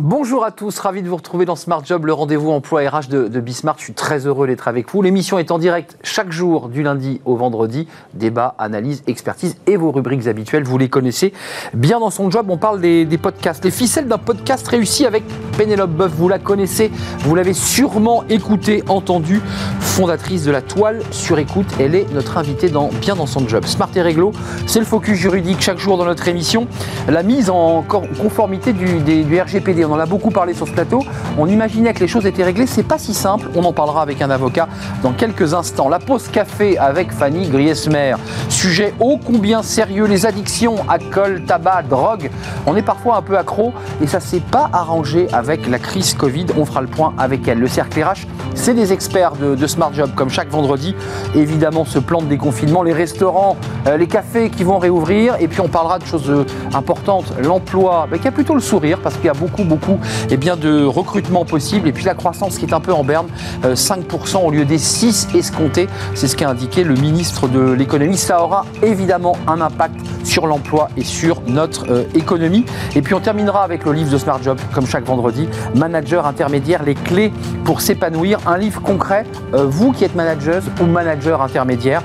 Bonjour à tous, ravi de vous retrouver dans Smart Job, le rendez-vous emploi RH de, de Bismart. Je suis très heureux d'être avec vous. L'émission est en direct chaque jour du lundi au vendredi. Débat, analyse, expertise et vos rubriques habituelles, vous les connaissez. Bien dans son job, on parle des, podcasts. Les ficelles d'un podcast réussi avec Pénélope Boeuf, vous la connaissez, vous l'avez sûrement écouté, entendu. Fondatrice de la toile sur écoute, elle est notre invitée dans Bien dans son job. Smart et réglo, c'est le focus juridique chaque jour dans notre émission. La mise en conformité du RGPD on en a beaucoup parlé sur ce plateau. On imaginait que les choses étaient réglées. C'est pas si simple. On en parlera avec un avocat dans quelques instants. La pause café avec Fanny Griesmer. Sujet ô combien sérieux. Les addictions, alcool, tabac, drogue. On est parfois un peu accro et ça s'est pas arrangé avec la crise Covid. On fera le point avec elle. Le cercle RH, c'est des experts de, Smart Job comme chaque vendredi. Évidemment, ce plan de déconfinement, les restaurants, euh, les cafés qui vont réouvrir. Et puis on parlera de choses euh, importantes. L'emploi, ben, qui a plutôt le sourire parce qu'il y a beaucoup, beaucoup beaucoup eh bien, de recrutement possible. Et puis la croissance qui est un peu en berne, 5% euh, au lieu des 6 escomptés. C'est ce qu'a indiqué le ministre de l'économie. Ça aura évidemment un impact sur l'emploi et sur notre euh, économie. Et puis on terminera avec le livre de Smart Job, comme chaque vendredi. Manager intermédiaire, les clés pour s'épanouir. Un livre concret, euh, vous qui êtes manageuse ou manager intermédiaire,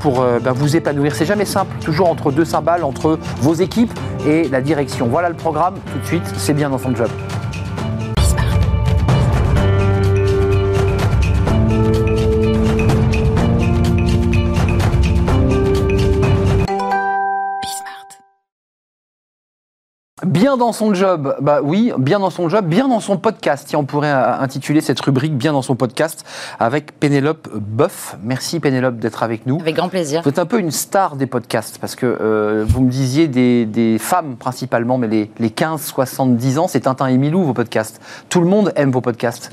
pour ben, vous épanouir. C'est jamais simple, toujours entre deux cymbales, entre vos équipes et la direction. Voilà le programme. Tout de suite, c'est bien dans son job. Bien dans son job, bah oui, bien dans son job, bien dans son podcast. Si on pourrait euh, intituler cette rubrique Bien dans son podcast avec Pénélope Boeuf. Merci Pénélope d'être avec nous. Avec grand plaisir. Vous êtes un peu une star des podcasts parce que euh, vous me disiez des, des, femmes principalement, mais les, les 15-70 ans, c'est Tintin et Milou vos podcasts. Tout le monde aime vos podcasts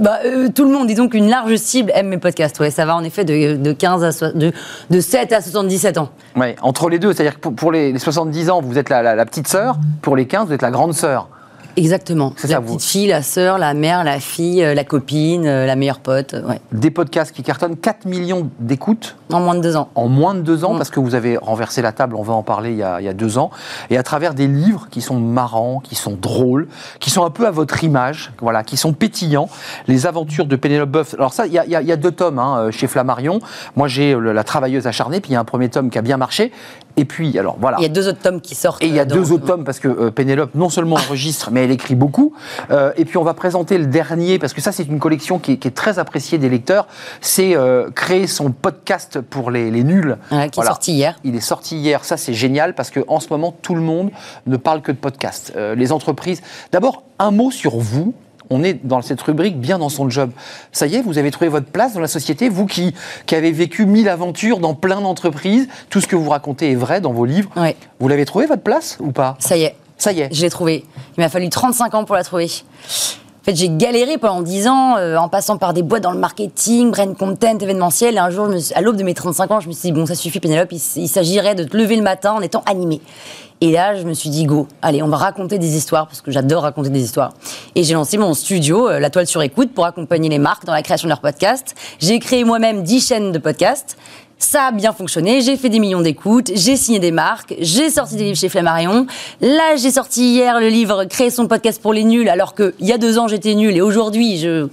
bah, euh, tout le monde, disons qu'une large cible aime mes podcasts. Ouais, ça va en effet de, de 15 à de, de 7 à 77 ans. Ouais, entre les deux, c'est-à-dire que pour, pour les, les, 70 ans, vous êtes la, la, la petite sœur, pour les 15, vous êtes la grande sœur. Exactement. la ça, petite vous... fille, la sœur, la mère, la fille, euh, la copine, euh, la meilleure pote. Ouais. Des podcasts qui cartonnent 4 millions d'écoutes. En moins de deux ans. En moins de deux ans, mmh. parce que vous avez renversé la table, on va en parler il y, a, il y, a, deux ans. Et à travers des livres qui sont marrants, qui sont drôles, qui sont un peu à votre image, voilà, qui sont pétillants. Les aventures de Pénélope Boeuf. Alors ça, il y a, il y a deux tomes hein, chez Flammarion. Moi, j'ai La travailleuse acharnée, puis il y a un premier tome qui a bien marché. Et puis, alors voilà. Il y a deux autres tomes qui sortent. Et il y a dans... deux autres tomes parce que euh, Pénélope non seulement enregistre, mais elle écrit beaucoup. Euh, et puis on va présenter le dernier parce que ça c'est une collection qui est, qui est, très appréciée des lecteurs. C'est euh, créer son podcast pour les, les nuls. Ouais, qui voilà. est sorti hier. Il est sorti hier. Ça c'est génial parce que en ce moment tout le monde ne parle que de podcast. Euh, les entreprises. D'abord un mot sur vous on est dans cette rubrique bien dans son job. Ça y est, vous avez trouvé votre place dans la société, vous qui, qui avez vécu mille aventures dans plein d'entreprises, tout ce que vous racontez est vrai dans vos livres. Ouais. Vous l'avez trouvé votre place ou pas? Ça y est. Ça y est. Je l'ai trouvé. Il m'a fallu 35 ans pour la trouver. Fait, j'ai galéré pendant 10 ans euh, en passant par des boîtes dans le marketing, brand content, événementiel. Et un jour, à l'aube de mes 35 ans, je me suis dit, bon, ça suffit, Pénélope, il, il s'agirait de te lever le matin en étant animé. Et là, je me suis dit, go, allez, on va raconter des histoires, parce que j'adore raconter des histoires. Et j'ai lancé mon studio, euh, La Toile sur écoute, pour accompagner les marques dans la création de leurs podcasts. J'ai créé moi-même 10 chaînes de podcasts. Ça a bien fonctionné, j'ai fait des millions d'écoutes, j'ai signé des marques, j'ai sorti des livres chez Flammarion. Là, j'ai sorti hier le livre Créer son podcast pour les nuls, alors qu'il y a deux ans, j'étais nulle et aujourd'hui, je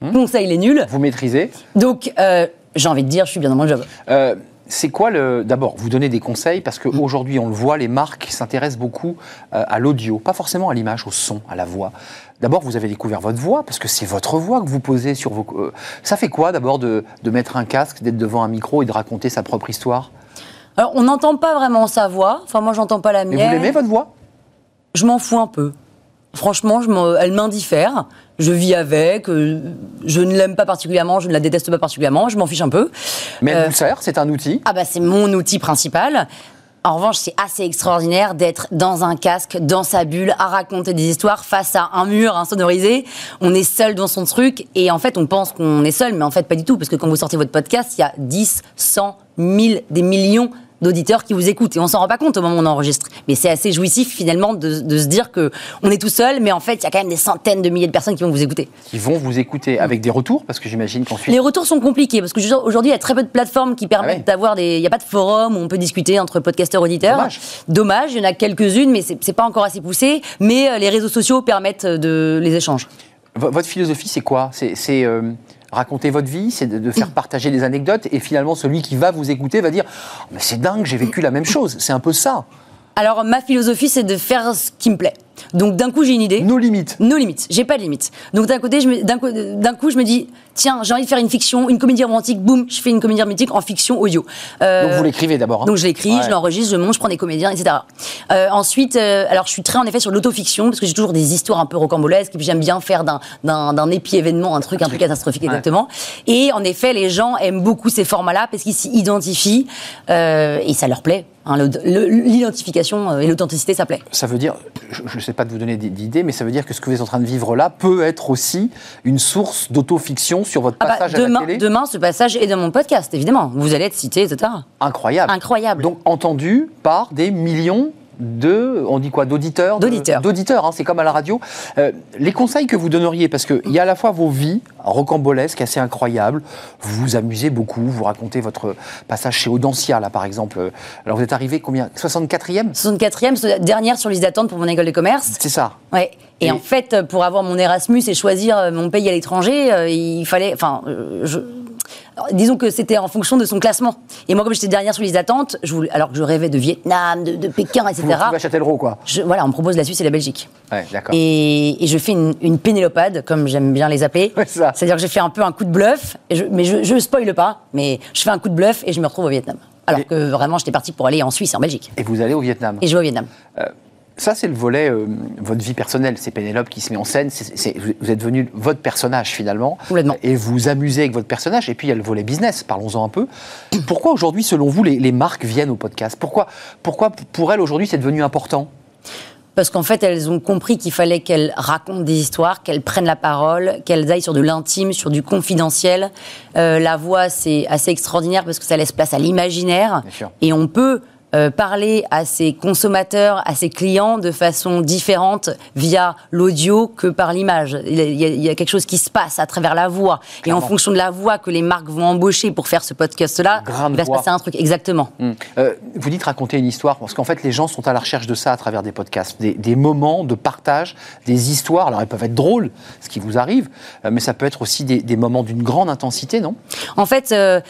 mmh. conseille les nuls. Vous maîtrisez? Donc, euh, j'ai envie de dire, je suis bien dans mon job. Euh c'est quoi le. D'abord, vous donnez des conseils parce qu'aujourd'hui, on le voit, les marques s'intéressent beaucoup euh, à l'audio, pas forcément à l'image, au son, à la voix. D'abord, vous avez découvert votre voix parce que c'est votre voix que vous posez sur vos. Euh, ça fait quoi d'abord de, de, mettre un casque, d'être devant un micro et de raconter sa propre histoire? Alors, on n'entend pas vraiment sa voix. Enfin, moi, j'entends pas la mienne. Mais vous l'aimez votre voix? Je m'en fous un peu. Franchement, je elle m'indiffère. Je vis avec. Euh, je ne l'aime pas particulièrement. Je ne la déteste pas particulièrement. Je m'en fiche un peu. Mais elle euh, vous sert C'est un outil? Ah bah c'est mon outil principal. En revanche, c'est assez extraordinaire d'être dans un casque, dans sa bulle, à raconter des histoires face à un mur insonorisé. On est seul dans son truc et en fait, on pense qu'on est seul, mais en fait, pas du tout. Parce que quand vous sortez votre podcast, il y a 10, 100, 1000, des millions d'auditeurs qui vous écoutent. Et on s'en rend pas compte au moment où on enregistre. Mais c'est assez jouissif finalement de, de se dire que on est tout seul, mais en fait, il y a quand même des centaines de milliers de personnes qui vont vous écouter. Qui vont vous écouter avec des retours, parce que j'imagine qu'ensuite. Les retours sont compliqués parce que aujourd'hui, il y a très peu de plateformes qui permettent Ah ouais. d'avoir des. Il n'y a pas de forum où on peut discuter entre podcasteurs auditeurs. Dommage. Dommage, il y en a quelques-unes, mais c'est pas encore assez poussé. Mais euh, les réseaux sociaux permettent de les échanges. V- Votre philosophie, c'est quoi? C'est, euh, raconter votre vie, c'est de, de faire partager des anecdotes, et finalement, celui qui va vous écouter va dire Oh, Mais c'est dingue, j'ai vécu la même chose. C'est un peu ça. Alors, ma philosophie, c'est de faire ce qui me plaît. Donc, d'un coup, j'ai une idée. Nos limites. Nos limites. J'ai pas de limites. Donc d'un côté, d'un co- d'un coup, je me dis, tiens, j'ai envie de faire une fiction, une comédie romantique. Boum, je fais une comédie romantique en fiction audio. Euh, Donc vous l'écrivez d'abord. hein donc je l'écris, Ouais. je l'enregistre, je monte, je prends des comédiens, etc. Euh, ensuite, euh, alors je suis très en effet sur l'autofiction parce que j'ai toujours des histoires un peu rocambolesques et puis j'aime bien faire d'un épi événement un truc un peu catastrophique Ouais. exactement. Et en effet, les gens aiment beaucoup ces formats-là parce qu'ils s'y identifient et ça leur plaît. hein. L'identification et l'authenticité, ça plaît. Ça veut dire, je sais pas de vous donner d'idées, mais ça veut dire que ce que vous êtes en train de vivre là peut être aussi une source d'autofiction sur votre Ah bah, passage à la demain, télé. demain, ce passage est dans mon podcast, évidemment. Vous allez être cité, etc. Incroyable. Incroyable. Donc entendu par des millions de, on dit quoi, d'auditeurs D'auditeurs. D'auditeurs, hein, c'est comme à la radio. Euh, les conseils que vous donneriez, parce qu'il y a à la fois vos vies rocambolesques, assez incroyables, vous vous amusez beaucoup, vous racontez votre passage chez Audencia, là par exemple. Alors vous êtes arrivé combien? 64e 64e, c'est la dernière sur liste d'attente pour mon école de commerce. C'est ça. Ouais. Et, Et- en fait, pour avoir mon Erasmus et choisir euh, mon pays à l'étranger, euh, il fallait. Enfin, euh, je- disons que c'était en fonction de son classement. Et moi, comme j'étais dernière sur liste d'attente, je voulais- alors que je rêvais de Vietnam, de, de Pékin, etc. Châtellerault, quoi. je- voilà, on me propose la Suisse et la Belgique. Ouais, d'accord. Et, et je fais une, une pénélopade, comme j'aime bien les appeler. Ouais, ça. C'est-à-dire que j'ai fait un peu un coup de bluff, et je- mais je, je spoile pas, mais je fais un coup de bluff et je me retrouve au Vietnam. Alors Et- que vraiment, j'étais partie pour aller en Suisse et en Belgique. Et vous allez au Vietnam. Et je vais au Vietnam. Ça, c'est le volet, euh, votre vie personnelle. C'est Pénélope qui se met en scène. C'est- c'est- vous- êtes devenu votre personnage, finalement. Et vous amusez avec votre personnage. Et puis, il y a le volet business. Parlons-en un peu. Pourquoi, aujourd'hui, selon vous, les, les marques viennent au podcast? Pourquoi, pourquoi, pour elles, aujourd'hui, c'est devenu important? Parce qu'en fait, elles ont compris qu'il fallait qu'elles racontent des histoires, qu'elles prennent la parole, qu'elles aillent sur de l'intime, sur du confidentiel. Euh, la voix, c'est assez extraordinaire parce que ça laisse place à l'imaginaire. Et on peut euh, parler à ses consommateurs, à ses clients de façon différente via l'audio que par l'image. Il, y a- il y quelque chose qui se passe à travers la voix. Et en fonction de la voix que les marques vont embaucher pour faire ce podcast-là, il va se passer un truc. Exactement. Hum. Euh, vous dites raconter une histoire, parce qu'en fait, les gens sont à la recherche de ça à travers des podcasts, des, des moments de partage, des histoires. Alors, elles peuvent être drôles, ce qui vous arrive, euh, mais ça peut être aussi des, des moments d'une grande intensité, non? En fait, euh,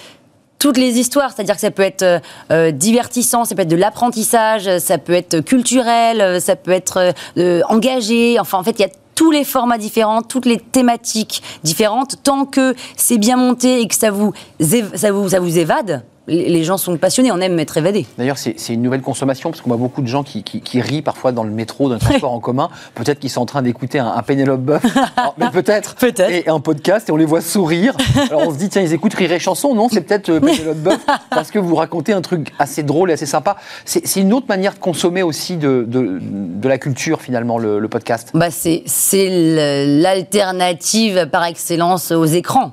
toutes les histoires, c'est-à-dire que ça peut être euh, euh, divertissant, ça peut être de l'apprentissage, ça peut être culturel, euh, ça peut être euh, euh, engagé. Enfin, en fait, il y a tous les formats différents, toutes les thématiques différentes. Tant que c'est bien monté et que ça vous, ça vous, ça vous évade, les gens sont passionnés, on aime être évadés. D'ailleurs, c'est une nouvelle consommation, parce qu'on voit beaucoup de gens qui, qui- qui rient parfois dans le métro, dans le transport en commun. Peut-être qu'ils sont en train d'écouter un, un Pénélope Boeuf, Alors, mais peut-être, Peut-être. et un podcast, et on les voit sourire. Alors on se dit, tiens, ils écoutent Rire et Chanson. Non, c'est peut-être euh, Pénélope Boeuf, parce que vous racontez un truc assez drôle et assez sympa. C'est une autre manière de consommer aussi de, de- de la culture, finalement, le, le podcast. Bah, c'est l'alternative par excellence aux écrans.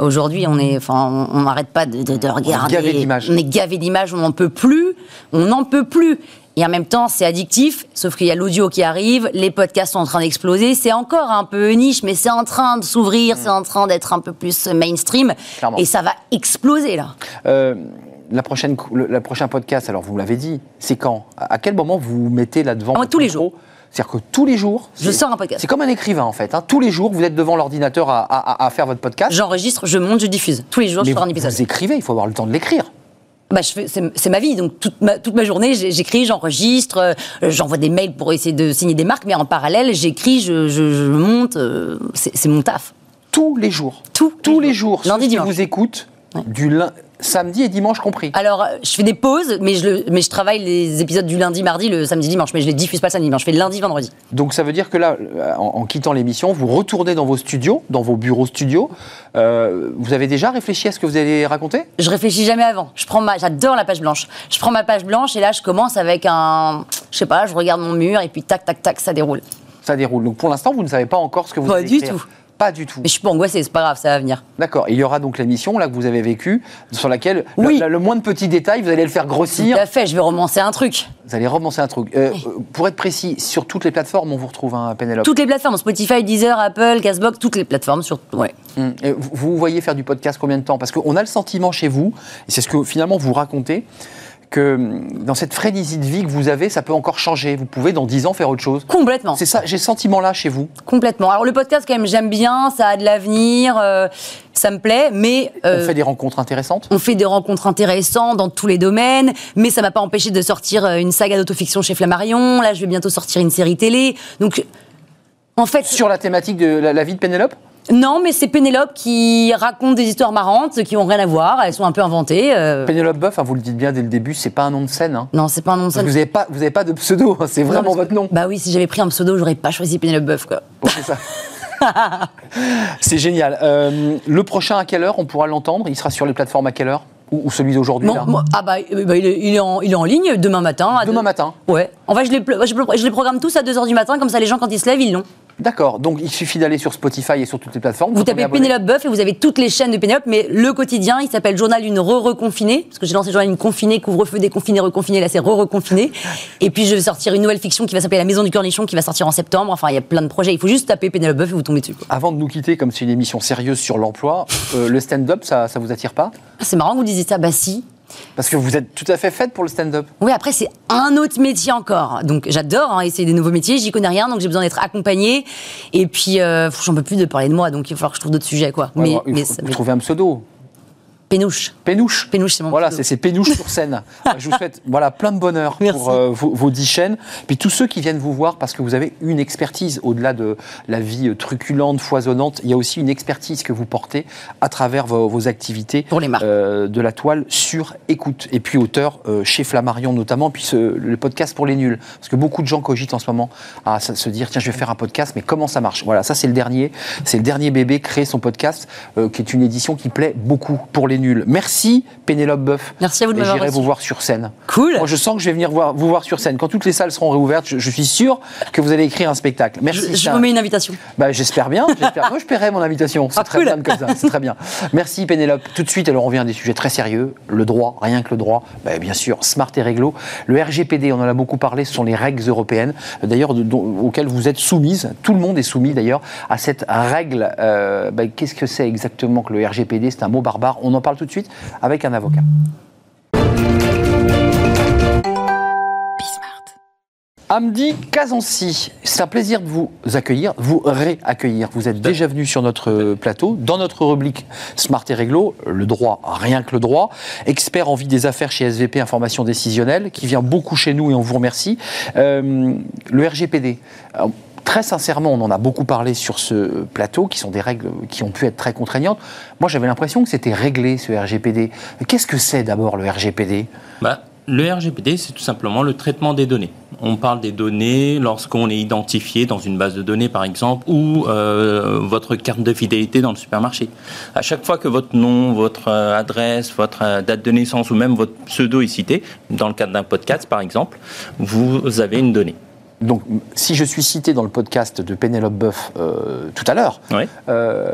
Aujourd'hui, on est, enfin, on on n'arrête pas de, de- de regarder. gavé d'images. On est gavé d'images, on n'en peut plus, on n'en peut plus. Et en même temps, c'est addictif, sauf qu'il y a l'audio qui arrive, les podcasts sont en train d'exploser. C'est encore un peu niche, mais c'est en train de s'ouvrir, c'est en train d'être un peu plus mainstream. Clairement. Et ça va exploser, là. Euh, la prochaine, le la prochain podcast, alors vous l'avez dit, c'est quand? À, quel moment vous vous mettez là devant Ah, tous les jours. C'est-à-dire que tous les jours, Je c'est- sors un podcast. C'est comme un écrivain en fait. hein. Tous les jours, vous êtes devant l'ordinateur à, à- à faire votre podcast. J'enregistre, je monte, je diffuse. Tous les jours, mais je sors un épisode. vous écrivez, il faut avoir le temps de l'écrire. Bah, c'est ma vie, donc toute ma, toute ma journée, j'écris, j'enregistre, euh, j'envoie des mails pour essayer de signer des marques, mais en parallèle, j'écris, je, je- je monte, euh, c'est mon taf. Tous les jours. Tous Tous les jours. jours. Lundi, dimanche. vous écoutent, du lin- samedi et dimanche compris. Alors, je fais des pauses, mais je, le- mais je travaille les épisodes du lundi, mardi, le samedi, dimanche, mais je les diffuse pas le samedi, dimanche, je fais le lundi, vendredi. Donc ça veut dire que là, euh, en, en quittant l'émission, vous retournez dans vos studios, dans vos bureaux studios. Euh, vous avez déjà réfléchi à ce que vous allez raconter? Je réfléchis jamais avant. Je prends ma, j'adore la page blanche. Je prends ma page blanche et là, je commence avec un, je sais pas, je regarde mon mur et puis tac, tac, tac, ça déroule. Ça déroule. Donc pour l'instant, vous ne savez pas encore ce que vous Pas allez du écrire. tout. Pas du tout. Mais je suis pas angoissée, c'est pas grave, ça va venir. D'accord. Il y aura donc l'émission là que vous avez vécue, sur laquelle Oui. le, le moins de petits détails, vous allez le faire Tout grossir. à fait, je vais romancer un truc. Vous allez romancer un truc. Euh, Pour être précis, sur toutes les plateformes, on vous retrouve un Pénélope. Toutes les plateformes, Spotify, Deezer, Apple, Castbox, toutes les plateformes. Sur... Ouais. Hum. Et vous voyez faire du podcast combien de temps? Parce qu'on a le sentiment chez vous, et c'est ce que finalement vous racontez, que hum, dans cette frénésie de vie que vous avez, ça peut encore changer. Vous pouvez dans 10 ans faire autre chose. Complètement. C'est ça, j'ai ce sentiment-là chez vous. Complètement. Alors le podcast, quand même, j'aime bien, ça a de l'avenir, euh, ça me plaît, mais euh, On fait des rencontres intéressantes. on fait des rencontres intéressantes dans tous les domaines, mais ça m'a pas empêché de sortir euh, une saga d'autofiction chez Flammarion. Là, je vais bientôt sortir une série télé. Donc, en fait, Sur la thématique de la, la vie de Pénélope? Non, mais c'est Pénélope qui raconte des histoires marrantes qui ont rien à voir. Elles sont un peu inventées. euh, Pénélope Boeuf, hein, vous le dites bien dès le début, c'est pas un nom de scène. hein. Non, c'est pas un nom de Parce que scène. vous n'avez pas, vous avez pas de pseudo, hein, c'est vraiment votre nom. Bah oui, si j'avais pris un pseudo, j'aurais pas choisi Pénélope Boeuf, quoi. Bon, c'est ça. c'est génial. Euh, le prochain, à quelle heure on pourra l'entendre? Il sera sur les plateformes à quelle heure? Ou, ou celui d'aujourd'hui Bon, là? moi- ah bah, euh, bah, il, est, il est en, il est en ligne demain matin. à Demain deux- matin. Ouais. En fait, je les, pl- je, je les programme tous à 2h du matin, comme ça les gens, quand ils se lèvent, ils l'ont. D'accord, donc il suffit d'aller sur Spotify et sur toutes les plateformes. Vous tapez. Pénélope Boeuf et vous avez toutes les chaînes de Pénélope, mais le quotidien, il s'appelle Journal d'une re-reconfinée, parce que j'ai lancé Journal d'une confinée, couvre-feu, déconfiné, reconfiné, là c'est re-reconfiné. Et puis je vais sortir une nouvelle fiction qui va s'appeler La Maison du Cornichon, qui va sortir en septembre. Enfin, il y a plein de projets. Il faut juste taper Pénélope Boeuf et vous tombez dessus. Avant de nous quitter, comme c'est une émission sérieuse sur l'emploi, euh, le stand-up, ça, ça vous attire pas? Ah, c'est marrant que vous disiez ça, bah si. Parce que vous êtes tout à fait faite pour le stand-up. Oui, après, c'est un autre métier encore. Donc, j'adore hein, essayer des nouveaux métiers. J'y connais rien, donc j'ai besoin d'être accompagnée. Et puis, euh, j'en peux plus de parler de moi, donc il va falloir que je trouve d'autres sujets, quoi. Ouais, mais bon, mais faut vous trouver un pseudo. Pénouche. Pénouche. Pénouche, c'est mon Voilà, c'est Pénouche sur scène. Je vous souhaite voilà, plein de bonheur Merci. pour euh, vos, vos dix chaînes. Puis tous ceux qui viennent vous voir parce que vous avez une expertise au-delà de la vie truculente, foisonnante. Il y a aussi une expertise que vous portez à travers vos, vos activités Pour les marques. euh, de la toile sur écoute. Et puis auteur euh, chez Flammarion notamment, puis ce- le podcast pour les nuls. Parce que beaucoup de gens cogitent en ce moment à se dire tiens, je vais faire un podcast, mais comment ça marche? Voilà, ça c'est le dernier. C'est le dernier bébé créer son podcast, qui est une édition qui plaît beaucoup pour les nuls. Merci Pénélope Boeuf. Merci à vous de m'avoir J'irai vous voir sur scène. Cool. Moi, je sens que je vais venir voir, vous voir sur scène. Quand toutes les salles seront réouvertes, je, je suis sûr que vous allez écrire un spectacle. Merci. Je, vous mets une invitation. bah, j'espère bien. j'espère. Moi, je paierai mon invitation. C'est Ah, très cool. bien comme ça. C'est très bien. Merci Pénélope. Tout de suite, alors on revient à des sujets très sérieux. Le droit, rien que le droit. Bah, bien sûr, smart et réglo. Le RGPD, on en a beaucoup parlé. Ce sont les règles européennes, d'ailleurs, auxquelles vous êtes soumise. Tout le monde est soumis d'ailleurs à cette règle. Euh, bah, Qu'est-ce que c'est exactement que le RGPD C'est un mot barbare. On en parle tout de suite avec un avocat. Amdi Kazansi, c'est un plaisir de vous accueillir, vous réaccueillir. Vous êtes déjà venu sur notre plateau, dans notre rubrique Smart et Réglo, le droit, rien que le droit, expert en vie des affaires chez SVP Information Décisionnelle, qui vient beaucoup chez nous et on vous remercie. Euh, le RGPD. Très sincèrement, on en a beaucoup parlé sur ce plateau, qui sont des règles qui ont pu être très contraignantes. Moi, j'avais l'impression que c'était réglé, ce RGPD. Qu'est-ce que c'est d'abord le RGPD Bah, le RGPD, c'est tout simplement le traitement des données. On parle des données lorsqu'on est identifié dans une base de données, par exemple, ou euh, votre carte de fidélité dans le supermarché. À chaque fois que votre nom, votre euh, adresse, votre euh, date de naissance ou même votre pseudo est cité, dans le cadre d'un podcast, par exemple, vous avez une donnée. Donc, si je suis cité dans le podcast de Pénélope Boeuf euh, tout à l'heure, Oui. euh,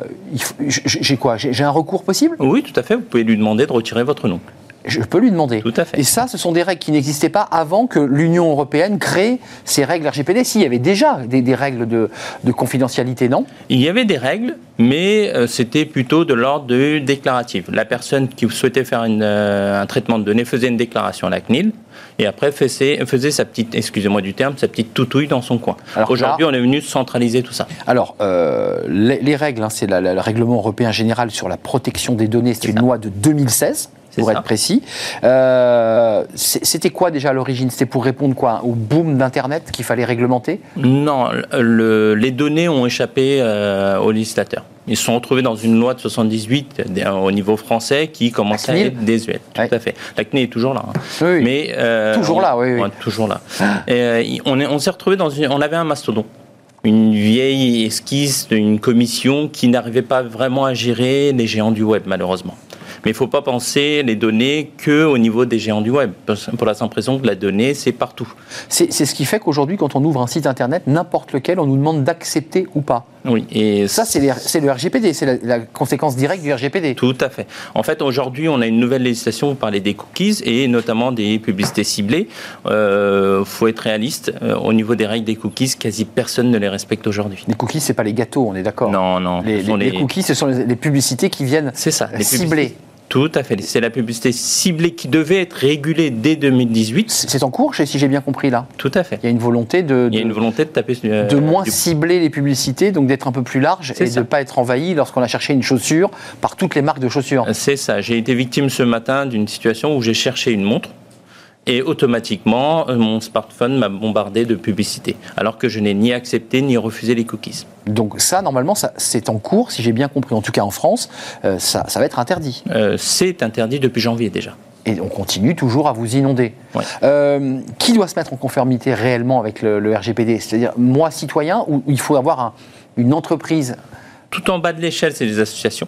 j'ai quoi? J'ai un recours possible? Oui, tout à fait. Vous pouvez lui demander de retirer votre nom. Je peux lui demander. Tout à fait. Et ça, ce sont des règles qui n'existaient pas avant que l'Union européenne crée ces règles RGPD. S'il y avait déjà des, des règles de, de confidentialité, non? Il y avait des règles, mais euh, c'était plutôt de l'ordre de déclaratif. La personne qui souhaitait faire une, un traitement de données faisait une déclaration à la CNIL et après faisait, faisait sa petite, excusez-moi du terme, sa petite toutouille dans son coin. Aujourd'hui, on est venu centraliser tout ça. Alors, euh, les, les règles, hein, c'est le règlement européen général sur la protection des données, c'est C'est une ça. loi de 2016. Pour ça. être précis, Euh, c'était quoi déjà à l'origine? C'était pour répondre quoi? Au boom d'Internet qu'il fallait réglementer? Non, le- les données ont échappé euh, aux législateurs. Ils se sont retrouvés dans une loi de 78 euh, au niveau français qui commençait à être désuète. Tout à fait. La CNIL est toujours là. hein. Oui, oui. Mais, euh, Toujours on- là, oui, oui. ouais, toujours là. Et, on est- on s'est retrouvé dans une. On avait un mastodon. Une vieille esquisse d'une commission qui n'arrivait pas vraiment à gérer les géants du web, malheureusement. Mais il ne faut pas penser les données que au niveau des géants du web, pour la simple raison que la donnée, c'est partout. C'est ce qui fait qu'aujourd'hui, quand on ouvre un site internet, n'importe lequel, on nous demande d'accepter ou pas. Oui, et Ça, c'est le RGPD, c'est la, la conséquence directe du RGPD. Tout à fait. En fait, aujourd'hui, on a une nouvelle législation, vous parlez des cookies et notamment des publicités ciblées. Il faut être réaliste. Euh, au niveau des règles des cookies, quasi personne ne les respecte aujourd'hui. Les cookies, c'est pas les gâteaux, on est d'accord Non, non. Les, ce sont les- les cookies, ce sont les, les publicités qui viennent C'est ça. les ciblées. publicités. Tout à fait. C'est la publicité ciblée qui devait être régulée dès 2018. C'est en cours, si j'ai bien compris là? Tout à fait. Il y a une volonté de, Il y a une volonté de taper sur- de moins du- cibler les publicités, donc d'être un peu plus large et de ne pas être envahi lorsqu'on a cherché une chaussure par toutes les marques de chaussures. C'est ça. J'ai été victime ce matin d'une situation où j'ai cherché une montre et automatiquement euh, mon smartphone m'a bombardé de publicité, alors que je n'ai ni accepté ni refusé les cookies. Donc ça, normalement, ça- c'est en cours, si j'ai bien compris, en tout cas en France, euh, ça, ça va être interdit. Euh, c'est interdit depuis janvier déjà. Et on continue toujours à vous inonder. Ouais. Euh, qui doit se mettre en conformité réellement avec le, le RGPD C'est-à-dire moi, citoyen, ou il faut avoir un- une entreprise? Tout en bas de l'échelle, c'est les associations.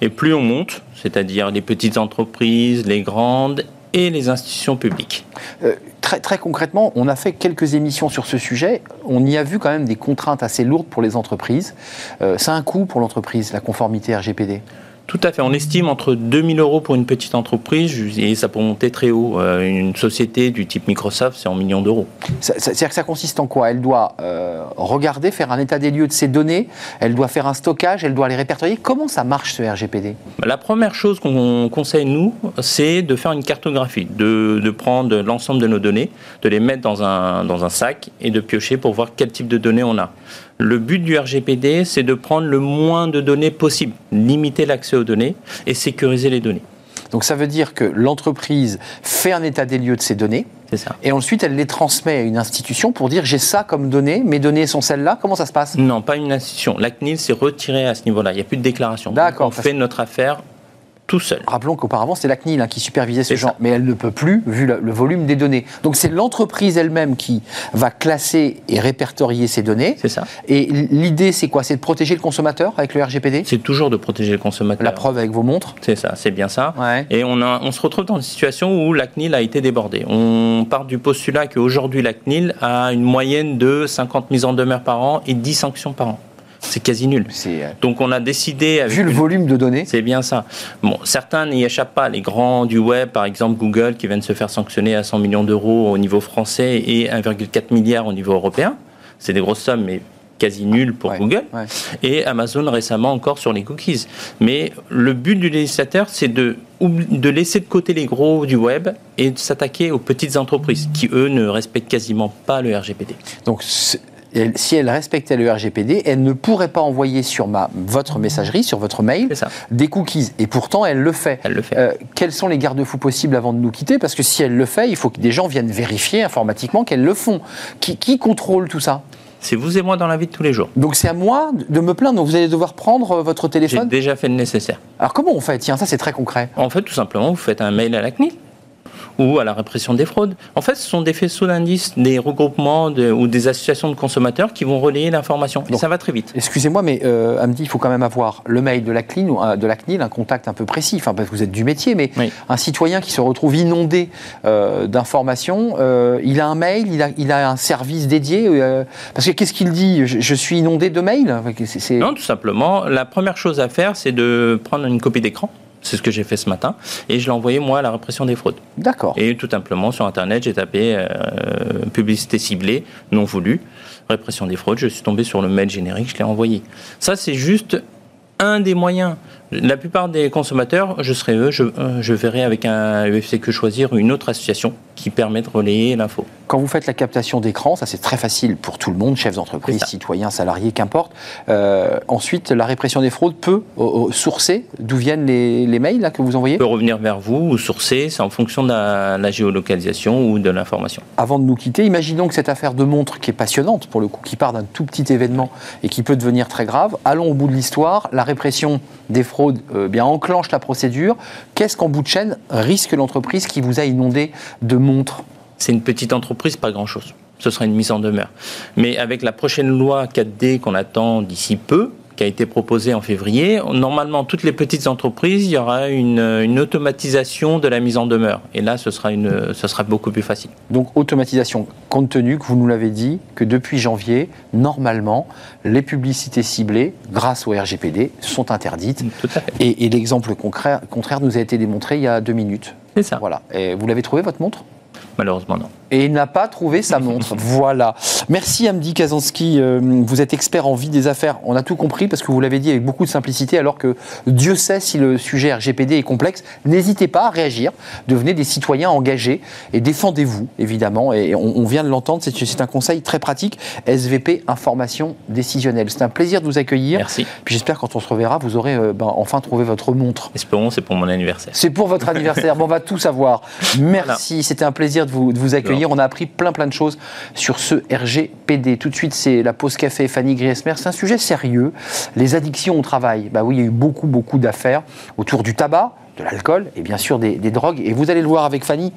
Et plus on monte, c'est-à-dire les petites entreprises, les grandes et les institutions publiques. Euh, très, très concrètement, on a fait quelques émissions sur ce sujet. On y a vu quand même des contraintes assez lourdes pour les entreprises. Euh, c'est un coût pour l'entreprise, la conformité RGPD. Tout à fait. On estime entre 2000 euros pour une petite entreprise et ça peut monter très haut. Euh, Une société du type Microsoft, c'est en millions d'euros. C'est-à-dire que ça consiste en quoi? Elle doit euh, regarder, faire un état des lieux de ses données, elle doit faire un stockage, elle doit les répertorier. Comment ça marche ce RGPD La première chose qu'on conseille, nous, c'est de faire une cartographie, de, de prendre l'ensemble de nos données, de les mettre dans un, dans un sac et de piocher pour voir quel type de données on a. Le but du RGPD, c'est de prendre le moins de données possible, limiter l'accès aux données et sécuriser les données. Donc ça veut dire que l'entreprise fait un état des lieux de ses données ça. et ensuite elle les transmet à une institution pour dire j'ai ça comme données, mes données sont celles-là. Comment ça se passe? Non, pas une institution. La CNIL s'est retirée à ce niveau-là. Il n'y a plus de déclaration. D'accord, On fait notre affaire tout seul. Rappelons qu'auparavant, c'était la CNIL hein, qui supervisait ce C'est genre, ça. mais elle ne peut plus, vu le, le volume des données. Donc c'est l'entreprise elle-même qui va classer et répertorier ces données. C'est ça. Et l'idée, c'est quoi? C'est de protéger le consommateur avec le RGPD C'est toujours de protéger le consommateur. La preuve avec vos montres C'est ça, c'est bien ça. Ouais. Et on, a, on se retrouve dans une situation où la CNIL a été débordée. On part du postulat qu'aujourd'hui la CNIL a une moyenne de 50 mises en demeure par an et 10 sanctions par an. C'est quasi nul. Euh, Donc on a décidé... Avec vu le une- volume de données. C'est bien ça. Bon, certains n'y échappent pas. Les grands du web, par exemple Google, qui viennent se faire sanctionner à 100 millions d'euros au niveau français et 1,4 milliard au niveau européen. C'est des grosses sommes, mais quasi nulles pour Ouais, Google. ouais. Et Amazon récemment encore sur les cookies. Mais le but du législateur, c'est de, de laisser de côté les gros du web et de s'attaquer aux petites entreprises qui, eux, ne respectent quasiment pas le RGPD. Donc, si elle respectait le RGPD, elle ne pourrait pas envoyer sur ma, votre messagerie, sur votre mail, des cookies. Et pourtant, elle le fait. Elle le fait. Euh, quels sont les garde-fous possibles avant de nous quitter? Parce que si elle le fait, il faut que des gens viennent vérifier informatiquement qu'elle le font. Qui, qui contrôle tout ça? C'est vous et moi dans la vie de tous les jours. Donc c'est à moi de me plaindre. Donc vous allez devoir prendre euh, votre J'ai téléphone. déjà fait le nécessaire. Alors comment on fait? Tiens, ça c'est très concret. En fait, tout simplement, vous faites un mail à la CNIL ou à la répression des fraudes. En fait, ce sont des faisceaux d'indices, des regroupements de- ou des associations de consommateurs qui vont relayer l'information. Et ça va très vite. Excusez-moi, mais euh, Amdi, il faut quand même avoir le mail de la CNIL, ou, euh, de la CNIL un contact un peu précis, enfin, parce que vous êtes du métier, mais Oui. un citoyen qui se retrouve inondé euh, d'informations, euh, il a un mail, il a, il a un service dédié, parce que qu'est-ce qu'il dit? Je, je suis inondé de mails? Non, tout simplement, la première chose à faire, c'est de prendre une copie d'écran. C'est ce que j'ai fait ce matin. Et je l'ai envoyé, moi, à la répression des fraudes. D'accord. Et tout simplement, sur Internet, j'ai tapé euh, publicité ciblée, non voulue, répression des fraudes. Je suis tombé sur le mail générique, je l'ai envoyé. Ça, c'est juste un des moyens. La plupart des consommateurs, je serai eux, je, euh, je verrai avec un UFC que choisir une autre association qui permet de relayer l'info. Quand vous faites la captation d'écran, ça c'est très facile pour tout le monde, chefs d'entreprise, citoyens, salariés, qu'importe. Euh, ensuite, la répression des fraudes peut euh, sourcer d'où viennent les, les mails là, que vous envoyez peut revenir vers vous ou sourcer, c'est en fonction de la, la géolocalisation ou de l'information. Avant de nous quitter, imaginons que cette affaire de montre qui est passionnante pour le coup, qui part d'un tout petit événement et qui peut devenir très grave, allons au bout de l'histoire, la répression des fraudes euh, bien enclenche la procédure. Qu'est-ce qu'en bout de chaîne risque l'entreprise qui vous a inondé de C'est une petite entreprise, pas grand-chose. Ce sera une mise en demeure. Mais avec la prochaine loi 4D qu'on attend d'ici peu, qui a été proposé en février. Normalement, toutes les petites entreprises, il y aura une, une automatisation de la mise en demeure. Et là, ce sera, une, ce sera beaucoup plus facile. Donc, automatisation, compte tenu que vous nous l'avez dit, que depuis janvier, normalement, les publicités ciblées, grâce au RGPD, sont interdites. Tout à fait. Et, et l'exemple contraire, contraire nous a été démontré il y a deux minutes. C'est ça. Voilà. Et vous l'avez trouvé, votre montre? Malheureusement, non. Et il n'a pas trouvé sa montre. voilà. Merci Amdi Kazanski, euh, vous êtes expert en vie des affaires. On a tout compris parce que vous l'avez dit avec beaucoup de simplicité alors que Dieu sait si le sujet RGPD est complexe. N'hésitez pas à réagir, devenez des citoyens engagés et défendez-vous évidemment. Et on, on vient de l'entendre, c'est un conseil très pratique. SVP Information Décisionnelle. C'est un plaisir de vous accueillir. Merci. Puis j'espère quand on se reverra, vous aurez euh, ben, enfin trouvé votre montre. Espérons, c'est pour mon anniversaire. C'est pour votre anniversaire. Bon, on va tout savoir. Merci. C'était un plaisir de vous, de vous accueillir. On a appris plein, plein de choses sur ce RGPD. Tout de suite, c'est la pause café. Fanny Griesmer. C'est un sujet sérieux. Les addictions au travail. Bah oui, il y a eu beaucoup, beaucoup d'affaires autour du tabac de l'alcool et bien sûr des, drogues. Et vous allez le voir avec Fanny,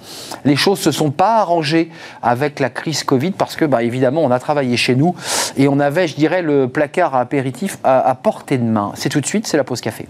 les choses se sont pas arrangées avec la crise Covid parce que, bah, évidemment, on a travaillé chez nous et on avait, je dirais, le placard apéritif à, à portée de main. C'est tout de suite, c'est la pause café.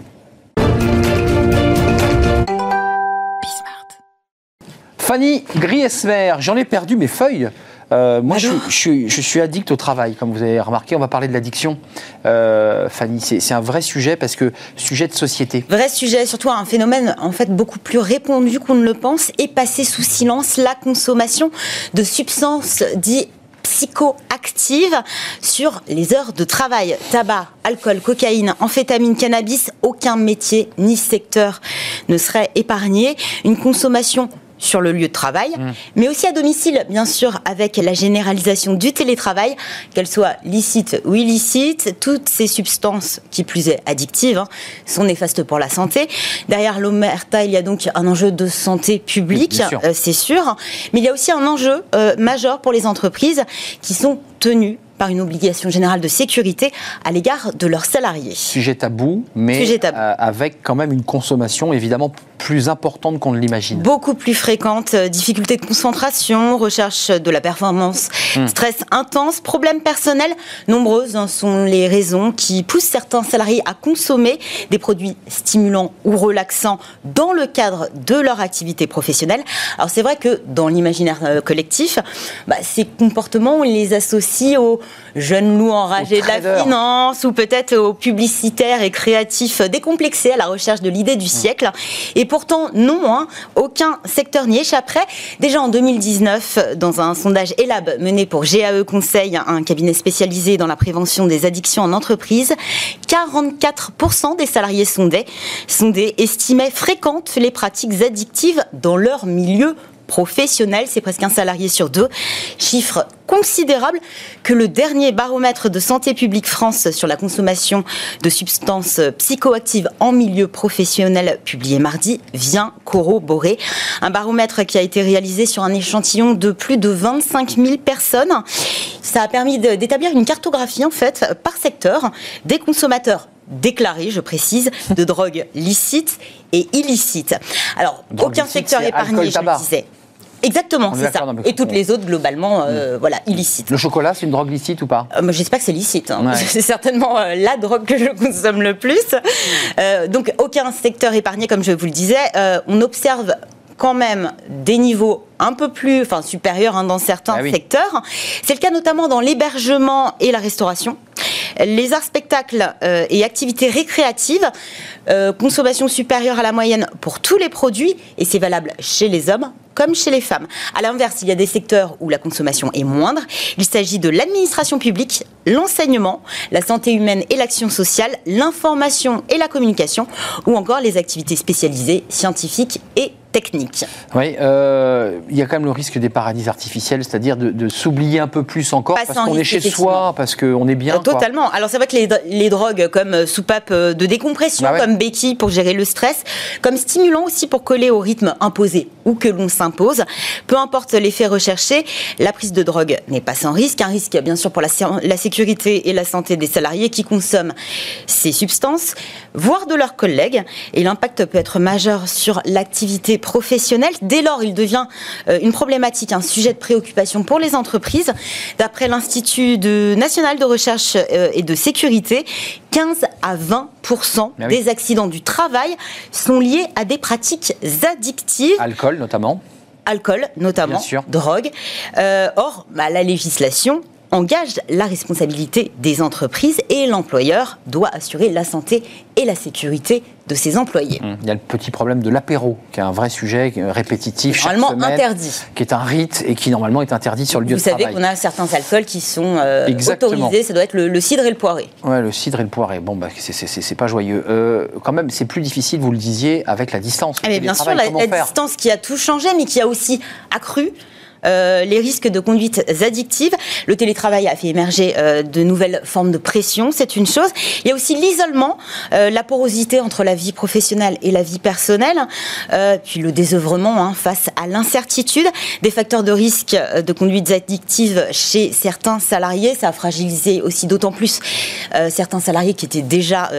Fanny Griesmer, j'en ai perdu mes feuilles. Euh, moi, je, je suis, je suis addict au travail, comme vous avez remarqué. On va parler de l'addiction. Euh, Fanny, c'est c'est un vrai sujet parce que sujet de société. Vrai sujet, surtout un phénomène en fait beaucoup plus répandu qu'on ne le pense et passé sous silence la consommation de substances dites psychoactives sur les heures de travail. Tabac, alcool, cocaïne, amphétamine, cannabis, aucun métier ni secteur ne serait épargné. Une consommation sur le lieu de travail, mais aussi à domicile, bien sûr, avec la généralisation du télétravail, qu'elle soit licite ou illicite, toutes ces substances, qui plus est addictives, hein, sont néfastes pour la santé. Derrière l'omerta, il y a donc un enjeu de santé publique, euh, c'est sûr, mais il y a aussi un enjeu euh, majeur pour les entreprises qui sont tenues par une obligation générale de sécurité à l'égard de leurs salariés. Sujet tabou, mais Sujet tabou. euh, avec quand même une consommation évidemment plus importante qu'on ne l'imagine. beaucoup plus fréquentes, euh, difficultés de concentration, recherche de la performance, stress intense, problèmes personnels. Nombreuses hein, sont les raisons qui poussent certains salariés à consommer des produits stimulants ou relaxants dans le cadre de leur activité professionnelle. Alors c'est vrai que dans l'imaginaire euh, collectif, bah, ces comportements, on les associe aux jeunes loups enragés Aux de la finance ou peut-être aux publicitaires et créatifs décomplexés à la recherche de l'idée du siècle. Et pourtant, non, hein, aucun secteur n'y échapperait. Déjà en 2019, dans un sondage ELAB mené pour GAE Conseil, un cabinet spécialisé dans la prévention des addictions en entreprise, 44% des salariés sondés, sondés estimaient fréquentes les pratiques addictives dans leur milieu professionnel, c'est presque un salarié sur deux. Chiffre considérable que le dernier baromètre de Santé publique France sur la consommation de substances psychoactives en milieu professionnel publié mardi vient corroborer. Un baromètre qui a été réalisé sur un échantillon de plus de 25 000 personnes. Ça a permis d'établir une cartographie en fait par secteur des consommateurs déclarés, je précise, de drogues licites et illicites. Alors, Drogue aucun licite, secteur épargné, alcool, je le disais. Exactement, c'est ça. Et toutes les autres, globalement, euh, voilà, illicites. Le chocolat, c'est une drogue licite ou pas? Euh, j'espère que c'est licite. hein. Ouais. C'est certainement euh, la drogue que je consomme le plus. Euh, donc, aucun secteur épargné, comme je vous le disais. On observe quand même des niveaux un peu plus, enfin supérieurs hein, dans certains Ah oui. secteurs. C'est le cas notamment dans l'hébergement et la restauration. Les arts spectacles euh, et activités récréatives, euh, consommation supérieure à la moyenne pour tous les produits, et c'est valable chez les hommes comme chez les femmes. À l'inverse, il y a des secteurs où la consommation est moindre. Il s'agit de l'administration publique, l'enseignement, la santé humaine et l'action sociale, l'information et la communication, ou encore les activités spécialisées, scientifiques et techniques. Oui, euh, il y a quand même le risque des paradis artificiels, c'est-à-dire de, de s'oublier un peu plus encore Pas parce qu'on est chez soi, parce qu'on est bien. Euh, quoi. Totalement. Alors c'est vrai que les, les drogues comme euh, soupape euh, de décompression, Bah ouais. comme béquille pour gérer le stress, comme stimulant aussi pour coller au rythme imposé ou que l'on s'impose, peu importe l'effet recherché, la prise de drogue n'est pas sans risque. Un risque bien sûr pour la, la sécurité et la santé des salariés qui consomment ces substances, voire de leurs collègues. Et l'impact peut être majeur sur l'activité professionnelle. Dès lors, il devient euh, une problématique, un sujet de préoccupation pour les entreprises. D'après l'Institut national de recherche euh, et de sécurité, 15 à 20 Ah oui. des accidents du travail sont liés à des pratiques addictives Alcool notamment. alcool notamment, Bien sûr. drogue. Euh, or, bah, la législation engage la responsabilité des entreprises et l'employeur doit assurer la santé et la sécurité de ses employés. Il y a le petit problème de l'apéro, qui est un vrai sujet euh, répétitif chaque Normalement semaine, interdit. qui est un rite et qui normalement est interdit sur le lieu Vous de savez travail. qu'on a certains alcools qui sont euh, autorisés, ça doit être le, le cidre et le poiré. Ouais, le cidre et le poiré. Bon, bah, c'est- pas joyeux. Euh, quand même, c'est plus difficile, vous le disiez, avec la distance. Ah, mais bien sûr, la, distance qui a tout changé, mais qui a aussi accru. Euh, les risques de conduite addictives. Le télétravail a fait émerger euh, de nouvelles formes de pression, c'est une chose. Il y a aussi l'isolement, euh, la porosité entre la vie professionnelle et la vie personnelle, puis le désœuvrement hein, face à l'incertitude, des facteurs de risque de conduite addictive chez certains salariés. Ça a fragilisé aussi d'autant plus certains salariés qui étaient déjà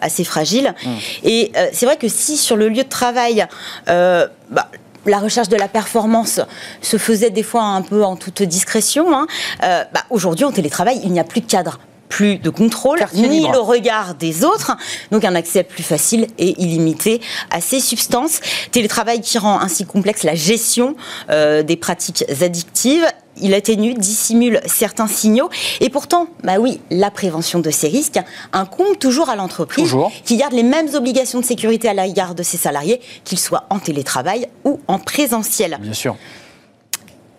assez fragiles. Et euh, c'est vrai que si sur le lieu de travail, bah, la recherche de la performance se faisait des fois un peu en toute discrétion, hein, euh, bah, aujourd'hui en télétravail, il n'y a plus de cadre plus de contrôle, Quartier ni libre. le regard des autres, donc un accès plus facile et illimité à ces substances. Télétravail qui rend ainsi complexe la gestion euh, des pratiques addictives. Il atténue, dissimule certains signaux. Et pourtant, bah oui, la prévention de ces risques incombe toujours à l'entreprise qui garde les mêmes obligations de sécurité à l'égard de ses salariés, qu'ils soient en télétravail ou en présentiel. Bien sûr.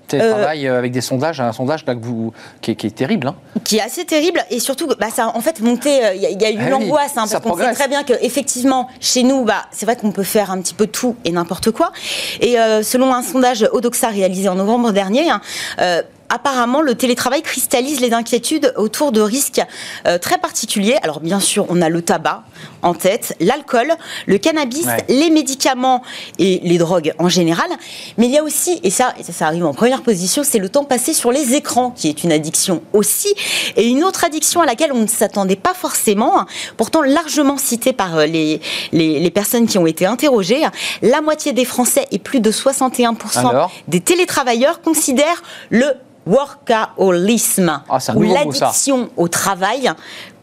Télétravail euh, avec des sondages, un sondage là, que vous, qui, est, qui est terrible. hein. qui est assez terrible et surtout bah, ça a en fait monté euh, il y, a- il y a eu Ah oui, l'angoisse hein, parce qu'on sait très bien que effectivement chez nous bah, c'est vrai qu'on peut faire un petit peu tout et n'importe quoi et euh, selon un sondage Odoxa réalisé en novembre dernier hein, euh, Apparemment, le télétravail cristallise les inquiétudes autour de risques euh, très particuliers. Alors, bien sûr, on a le tabac en tête, l'alcool, le cannabis, Ouais. les médicaments et les drogues en général. Mais il y a aussi, et ça, et ça, ça arrive en première position, c'est le temps passé sur les écrans, qui est une addiction aussi, et une autre addiction à laquelle on ne s'attendait pas forcément, hein, pourtant largement citée par euh, les, les, les personnes qui ont été interrogées. La moitié des Français et plus de 61% Alors? des télétravailleurs considèrent le workaholisme Ah, ou l'addiction au travail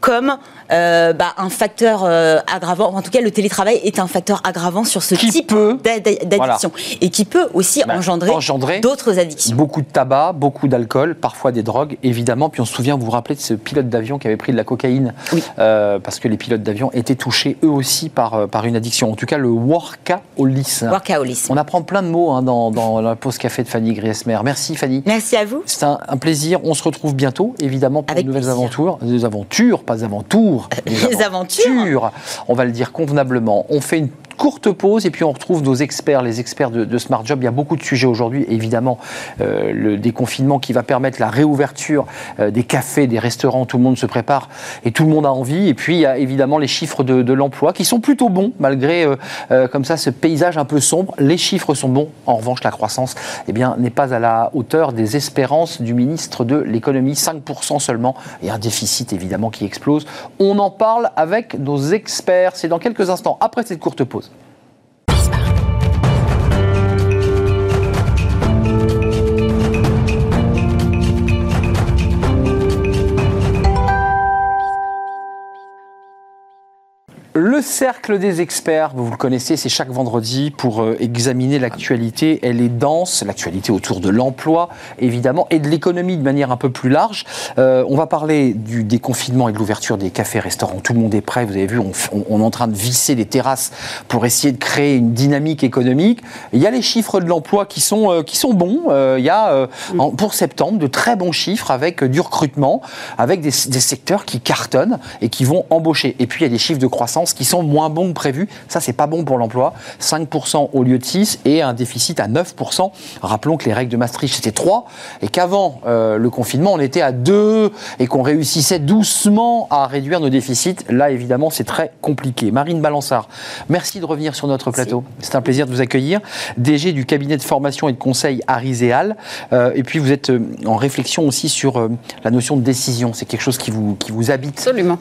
comme euh, bah, un facteur euh, aggravant. En tout cas, le télétravail est un facteur aggravant sur ce Qui type d'addiction et qui peut aussi Bah, engendrer, engendrer d'autres addictions. Beaucoup de tabac, beaucoup d'alcool, parfois des drogues, évidemment. Puis on se souvient, vous vous rappelez de ce pilote d'avion qui avait pris de la cocaïne, Oui. euh, parce que les pilotes d'avion étaient touchés eux aussi par, par une addiction. En tout cas, le workaholisme. Workaholisme. On apprend plein de mots hein, dans, dans la pause café de Fanny Griesmer. Merci Fanny. Merci à vous. C'est un, un plaisir. On se retrouve bientôt, évidemment, pour Avec de nouvelles plaisir. aventures. Des aventures, pas aventours. Des aventures. On va le dire convenablement. On fait une courte pause et puis on retrouve nos experts, les experts de, Smart Job. Il y a beaucoup de sujets aujourd'hui. Évidemment, euh, le déconfinement qui va permettre la réouverture euh, des cafés, des restaurants. Tout le monde se prépare et tout le monde a envie. Et puis, il y a évidemment les chiffres de, de l'emploi qui sont plutôt bons, malgré euh, euh, comme ça ce paysage un peu sombre. Les chiffres sont bons. En revanche, la croissance eh bien, n'est pas à la hauteur des espérances du ministre de l'économie. 5% seulement et un déficit évidemment qui explose. On en parle avec nos experts. C'est dans quelques instants, après cette courte pause. Le cercle des experts, vous le connaissez, c'est chaque vendredi pour euh, examiner l'actualité. Elle est dense, l'actualité autour de l'emploi, évidemment, et de l'économie de manière un peu plus large. Euh, on va parler du déconfinement et de l'ouverture des cafés, restaurants. Tout le monde est prêt, vous avez vu, on, f- on- on est en train de visser les terrasses pour essayer de créer une dynamique économique. Il y a les chiffres de l'emploi qui sont, euh, qui sont bons. Euh, il y a en- pour septembre de très bons chiffres avec du recrutement, avec des, des secteurs qui cartonnent et qui vont embaucher. Et puis il y a des chiffres de croissance qui sont moins bons que prévu. Ça, c'est pas bon pour l'emploi. 5% au lieu de 6 et un déficit à 9%. Rappelons que les règles de Maastricht, c'était 3 et qu'avant euh, le confinement, on était à 2 et qu'on réussissait doucement à réduire nos déficits. Là, évidemment, c'est très compliqué. Marine Balançard, merci de revenir sur notre plateau. C'est un plaisir de vous accueillir. DG du cabinet de formation et de conseil Ariséal. Euh, et puis, vous êtes euh, en réflexion aussi sur euh, la notion de décision. C'est quelque chose qui vous, qui vous habite. Absolument.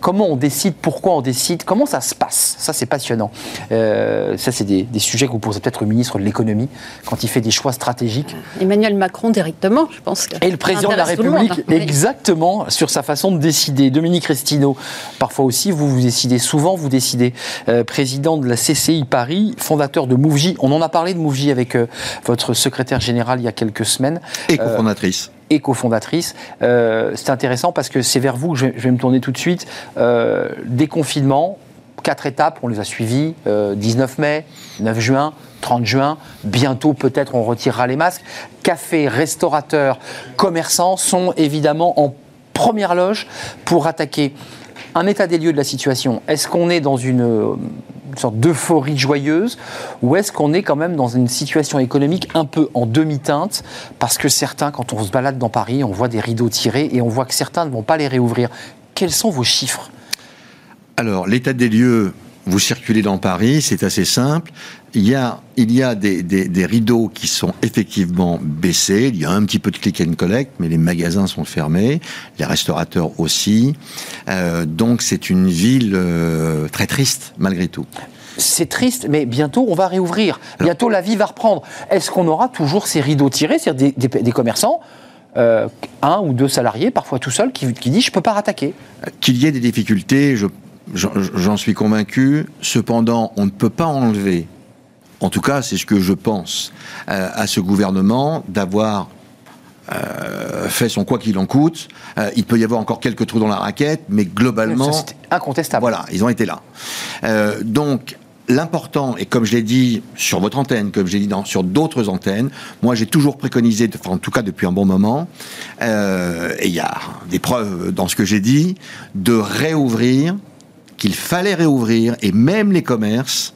Comment on décide, pourquoi on décide, comment comment ça se passe? Ça, c'est passionnant. Euh, ça, c'est des, sujets que vous posez peut-être au ministre de l'économie quand il fait des choix stratégiques. Emmanuel Macron directement, je pense. Que Et le président de la République, exactement, sur sa façon de décider. Dominique Restineau, parfois aussi, vous, vous décidez, souvent vous décidez. Euh, président de la CCI Paris, fondateur de Mouv'J. On en a parlé de Mouv'J avec euh, votre secrétaire général il y a quelques semaines. Et cofondatrice et cofondatrice. Euh, c'est intéressant parce que c'est vers vous que je vais, me tourner tout de suite. Euh, déconfinement, quatre étapes, on les a suivies. 19 euh, mai, 9 juin, 30 juin. Bientôt, peut-être, on retirera les masques. Cafés, restaurateurs, commerçants sont évidemment en première loge pour attaquer un état des lieux de la situation. Est-ce qu'on est dans une une sorte d'euphorie joyeuse ou est-ce qu'on est quand même dans une situation économique un peu en demi-teinte? Parce que certains, quand on se balade dans Paris, on voit des rideaux tirés et on voit que certains ne vont pas les réouvrir. Quels sont vos chiffres? Alors, l'état des lieux, vous circulez dans Paris, c'est assez simple. Il y a, il y a des, des, rideaux qui sont effectivement baissés. Il y a un petit peu de click and collect, mais les magasins sont fermés, les restaurateurs aussi. Euh, donc c'est une ville euh, très triste malgré tout. C'est triste, mais bientôt on va réouvrir. Bientôt la vie va reprendre. Est-ce qu'on aura toujours ces rideaux tirés, c'est-à-dire des, des, commerçants euh, un ou deux salariés, parfois tout seuls, qui, qui disent je peux pas rattaquer? Qu'il y ait des difficultés, j'en suis convaincu. Cependant, on ne peut pas enlever en tout cas, c'est ce que je pense euh, à ce gouvernement d'avoir euh, fait son quoi qu'il en coûte. Euh, il peut y avoir encore quelques trous dans la raquette, mais globalement, c'est incontestable. Voilà, ils ont été là. donc l'important, et comme je l'ai dit sur votre antenne, comme je l'ai dit sur d'autres antennes, moi j'ai toujours préconisé, en tout cas depuis un bon moment, et il y a des preuves dans ce que j'ai dit, de réouvrir, qu'il fallait réouvrir, et même les commerces,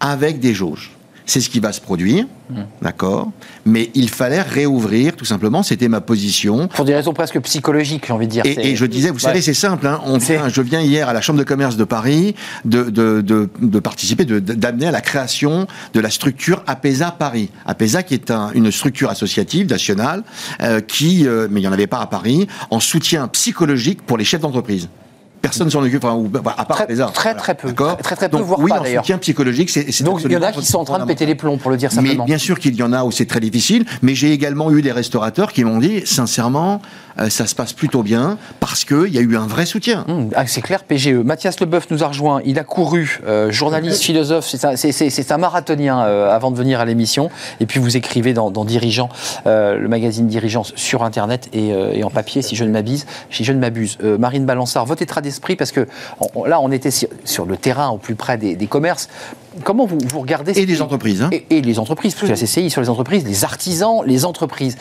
avec des jauges. C'est ce qui va se produire, mmh. d'accord Mais il fallait réouvrir, tout simplement, c'était ma position. Pour des raisons presque psychologiques, j'ai envie de dire. Et, je disais, vous savez, c'est simple, hein, on je viens hier à la Chambre de commerce de Paris de, de, de, participer, d'amener à la création de la structure APESA Paris. APESA qui est une structure associative nationale, euh, qui, euh, mais il n'y en avait pas à Paris, en soutien psychologique pour les chefs d'entreprise personne s'en occupe, enfin, bah, à part très, les arts. Très, très peu. Très, très peu, Donc, oui, en soutien psychologique, c'est. Donc, il y en a qui sont en train de péter les plombs, pour le dire simplement. Mais bien sûr qu'il y en a où c'est très difficile, mais j'ai également eu des restaurateurs qui m'ont dit, sincèrement, euh, ça se passe plutôt bien parce qu'il y a eu un vrai soutien. Mmh, ah, c'est clair, PGE. Mathias Leboeuf nous a rejoint. Il a couru, euh, journaliste, philosophe. C'est un, marathonien euh, avant de venir à l'émission. Et puis vous écrivez dans, Dirigeant, le magazine Dirigeant sur Internet et, en papier, si je ne m'abuse. Si je ne m'abuse. Marine Balançard, votre état d'esprit, parce que là, on était sur, le terrain, au plus près des, commerces. Comment vous, vous regardez Et des entreprises. Hein. Et, les entreprises, parce que la CCI sur les entreprises, les artisans, les entreprises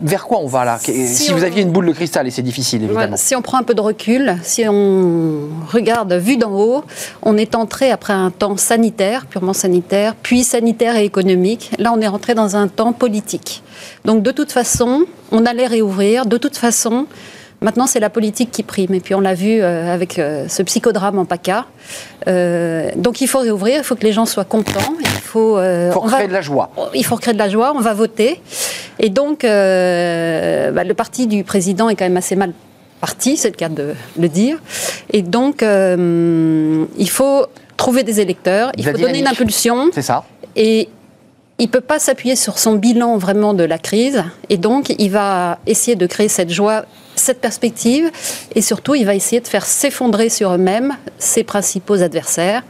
vers quoi on va là Si, vous aviez une boule de cristal, et c'est difficile évidemment. si on prend un peu de recul, si on regarde vu d'en haut, on est entré après un temps sanitaire, purement sanitaire, puis sanitaire et économique. Là, on est rentré dans un temps politique. Donc de toute façon, on allait réouvrir. De toute façon, Maintenant, c'est la politique qui prime. Et puis, on l'a vu euh, avec euh, ce psychodrame en PACA. Euh, donc, il faut réouvrir, il faut que les gens soient contents. Il faut, créer de la joie. Il faut créer de la joie, on va voter. Et donc, bah, le parti du président est quand même assez mal parti, c'est le cas de le dire. Et donc, il faut trouver des électeurs, il faut donner une impulsion. C'est ça. Et il ne peut pas s'appuyer sur son bilan vraiment de la crise. Et donc, il va essayer de créer cette joie cette perspective et surtout il va essayer de faire s'effondrer sur eux-mêmes ses principaux adversaires,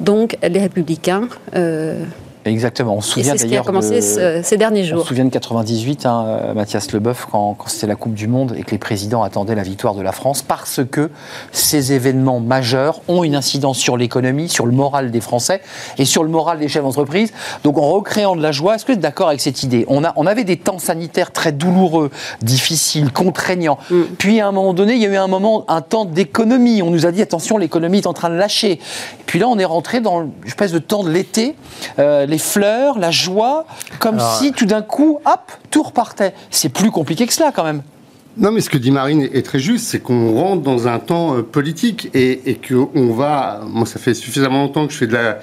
donc les républicains. Euh, Exactement. On se souvient d'ailleurs. C'est ce qui a commencé ces derniers jours. On se souvient de 98, hein, euh, Mathias Leboeuf, quand, quand c'était la Coupe du Monde et que les présidents attendaient la victoire de la France, parce que ces événements majeurs ont une incidence sur l'économie, sur le moral des Français et sur le moral des chefs d'entreprise. Donc, en recréant de la joie, est-ce que vous êtes d'accord avec cette idée? On, a, on avait des temps sanitaires très douloureux, difficiles, contraignants. Mm. Puis, à un moment donné, il y a eu un moment, un temps d'économie. On nous a dit attention, l'économie est en train de lâcher. Et puis là, on est rentré dans une espèce de temps de l'été. Euh, les fleurs, la joie, comme si tout d'un coup, hop, tout repartait. C'est plus compliqué que cela quand même. Non, mais ce que dit Marine est très juste, c'est qu'on rentre dans un temps euh, politique et, et qu'on va. Moi, ça fait suffisamment longtemps que je fais de la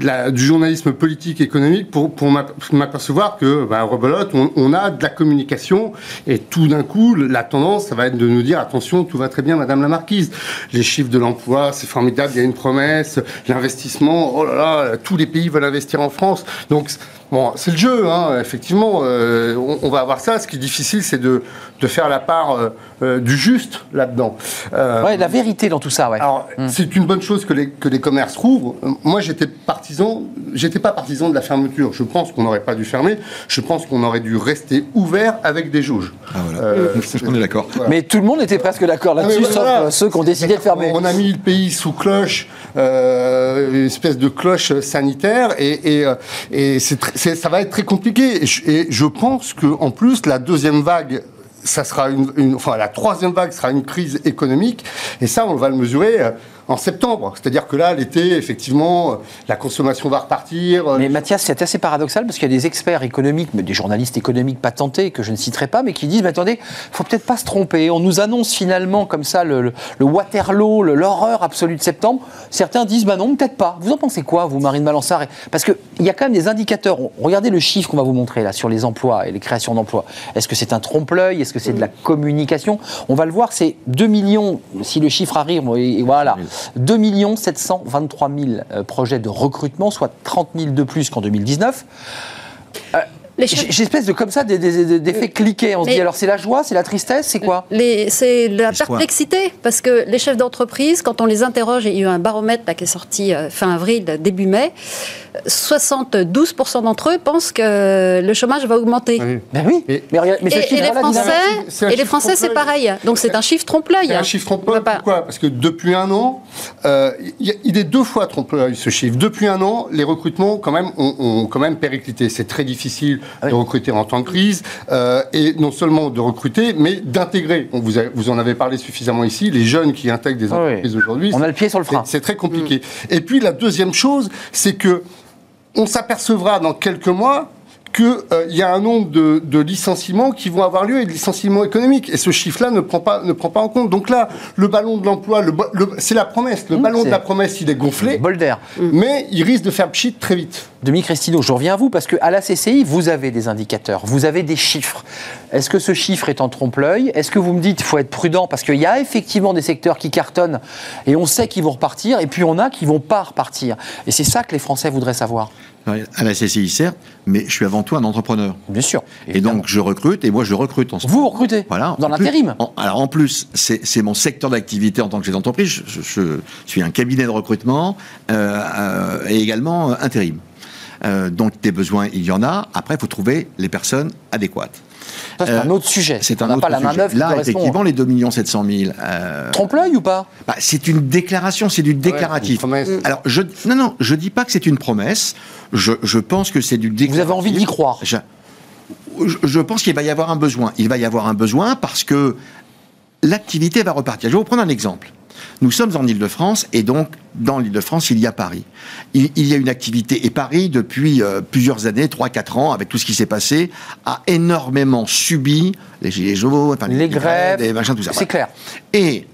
la- du journalisme politique économique pour, pour m'ap- m'apercevoir que, bah, rebelote, on, on a de la communication et tout d'un coup, la tendance, ça va être de nous dire attention, tout va très bien, Madame la Marquise. Les chiffres de l'emploi, c'est formidable, il y a une promesse, l'investissement, oh là là, tous les pays veulent investir en France. Donc, bon, c'est le jeu, hein, effectivement, euh, on, on va avoir ça. Ce qui est difficile, c'est de, de faire la part euh, euh, du juste là-dedans. Euh, Ouais, la vérité dans tout ça, ouais. alors, c'est une bonne chose que les, que les commerces rouvrent. Euh, Moi, j'étais partisan, j'étais pas partisan de la fermeture. Je pense qu'on n'aurait pas dû fermer. Je pense qu'on aurait dû rester ouvert avec des jauges. Ah, voilà. Euh, On est d'accord. voilà. Mais tout le monde était presque d'accord Ah, là-dessus, sauf voilà. euh, ceux qui ont décidé de fermer. On a mis le pays sous cloche, euh, une espèce de cloche sanitaire, et, et, euh, et c'est tr- c'est- ça va être très compliqué. Et je, et je pense que en plus la deuxième vague. Ça sera une, une- enfin la troisième vague sera une crise économique et ça on va le mesurer euh, en septembre. C'est-à-dire que là l'été effectivement euh, la consommation va repartir. euh, Mais Mathias, c'est assez paradoxal parce qu'il y a des experts économiques, mais des journalistes économiques patentés que je ne citerai pas, mais qui disent mais attendez, faut peut-être pas se tromper. On nous annonce finalement comme ça le, le- le Waterloo, l'horreur absolue de septembre. Certains disent bah non, peut-être pas. Vous en pensez quoi, vous, Marine Balançard Parce qu'il y a quand même des indicateurs. Regardez le chiffre qu'on va vous montrer là sur les emplois et les créations d'emplois. Est-ce que c'est un trompe-l'œil? Est-ce que c'est de la communication? On va le voir, c'est 2 millions, si le chiffre arrive, et voilà, 2 millions 723 000 euh, projets de recrutement, soit 30 000 de plus qu'en 2019. J'ai chefs- j'ai espèce de comme ça des, des- des- d'effets cliqués. On se Mais- dit alors c'est la joie, c'est la tristesse, c'est quoi? Les- C'est la perplexité, parce que les chefs d'entreprise, quand on les interroge, il y a eu un baromètre là, qui est sorti euh, fin avril, début mai, euh, 72% d'entre eux pensent que le chômage va augmenter. oui. Ben oui. Et- mais, mais ce Et, et chiffre, les Français, c'est et les Français, c'est pareil. Donc c'est un chiffre trompe-l'œil. C'est un chiffre trompe-l'œil. Pourquoi? Parce que depuis un an, euh, il est deux fois trompe-l'œil ce chiffre. Depuis un an, les recrutements quand même ont, ont quand même périclité. C'est très difficile De recruter en temps de crise euh, et non seulement de recruter, mais d'intégrer. Vous, vous en avez parlé suffisamment ici. Les jeunes qui intègrent des Ah oui. entreprises aujourd'hui, On a le pied sur le frein. c'est- c'est très compliqué. Et puis la deuxième chose, c'est que on s'apercevra dans quelques mois qu'il y a un nombre de, de licenciements qui vont avoir lieu et de licenciements économiques. Et ce chiffre-là ne prend pas ne prend pas en compte. Donc là, le ballon de l'emploi, le, bo- le- c'est la promesse. Le ballon c'est- de la promesse, il est gonflé, Bol d'air. mais il risque de faire pchit très vite. Demi Cristino, je reviens à vous parce qu'à la CCI, vous avez des indicateurs, vous avez des chiffres. Est-ce que ce chiffre est en trompe-l'œil? Est-ce que vous me dites qu'il faut être prudent parce qu'il y a effectivement des secteurs qui cartonnent et on sait qu'ils vont repartir et puis on a qui vont pas repartir? Et c'est ça que les Français voudraient savoir. À la CCI, certes, mais je suis avant tout un entrepreneur. Bien sûr. Et donc, je recrute, et moi, je recrute en ce Vous recrutez Voilà. dans l'intérim. Alors en plus, c'est c'est mon secteur d'activité en tant que chef d'entreprise. Je, je- je suis un cabinet de recrutement euh, euh, et également euh, intérim. Euh, donc des besoins, il y en a. Après, il faut trouver les personnes adéquates. Ça, c'est Euh, un autre sujet. C'est on un n'a autre pas la sujet. Là, effectivement, les 2 700 000. euh, Trompe-l'œil ou pas? bah, c'est une déclaration, c'est du déclaratif. une promesse. Alors, je, non, non, je dis pas que c'est une promesse. Je, je pense que c'est du déclaratif. Vous avez envie d'y croire je pense qu'il va y avoir un besoin. Il va y avoir un besoin parce que l'activité va repartir. Je vais vous prendre un exemple. Nous sommes en Ile-de-France et donc dans l'Île-de-France, il y a Paris. Il, il y a une activité et Paris, depuis euh, plusieurs années, 3-4 ans, avec tout ce qui s'est passé, a énormément subi les gilets jaunes, enfin, Les grèves, les machins, tout ça. c'est clair. Et,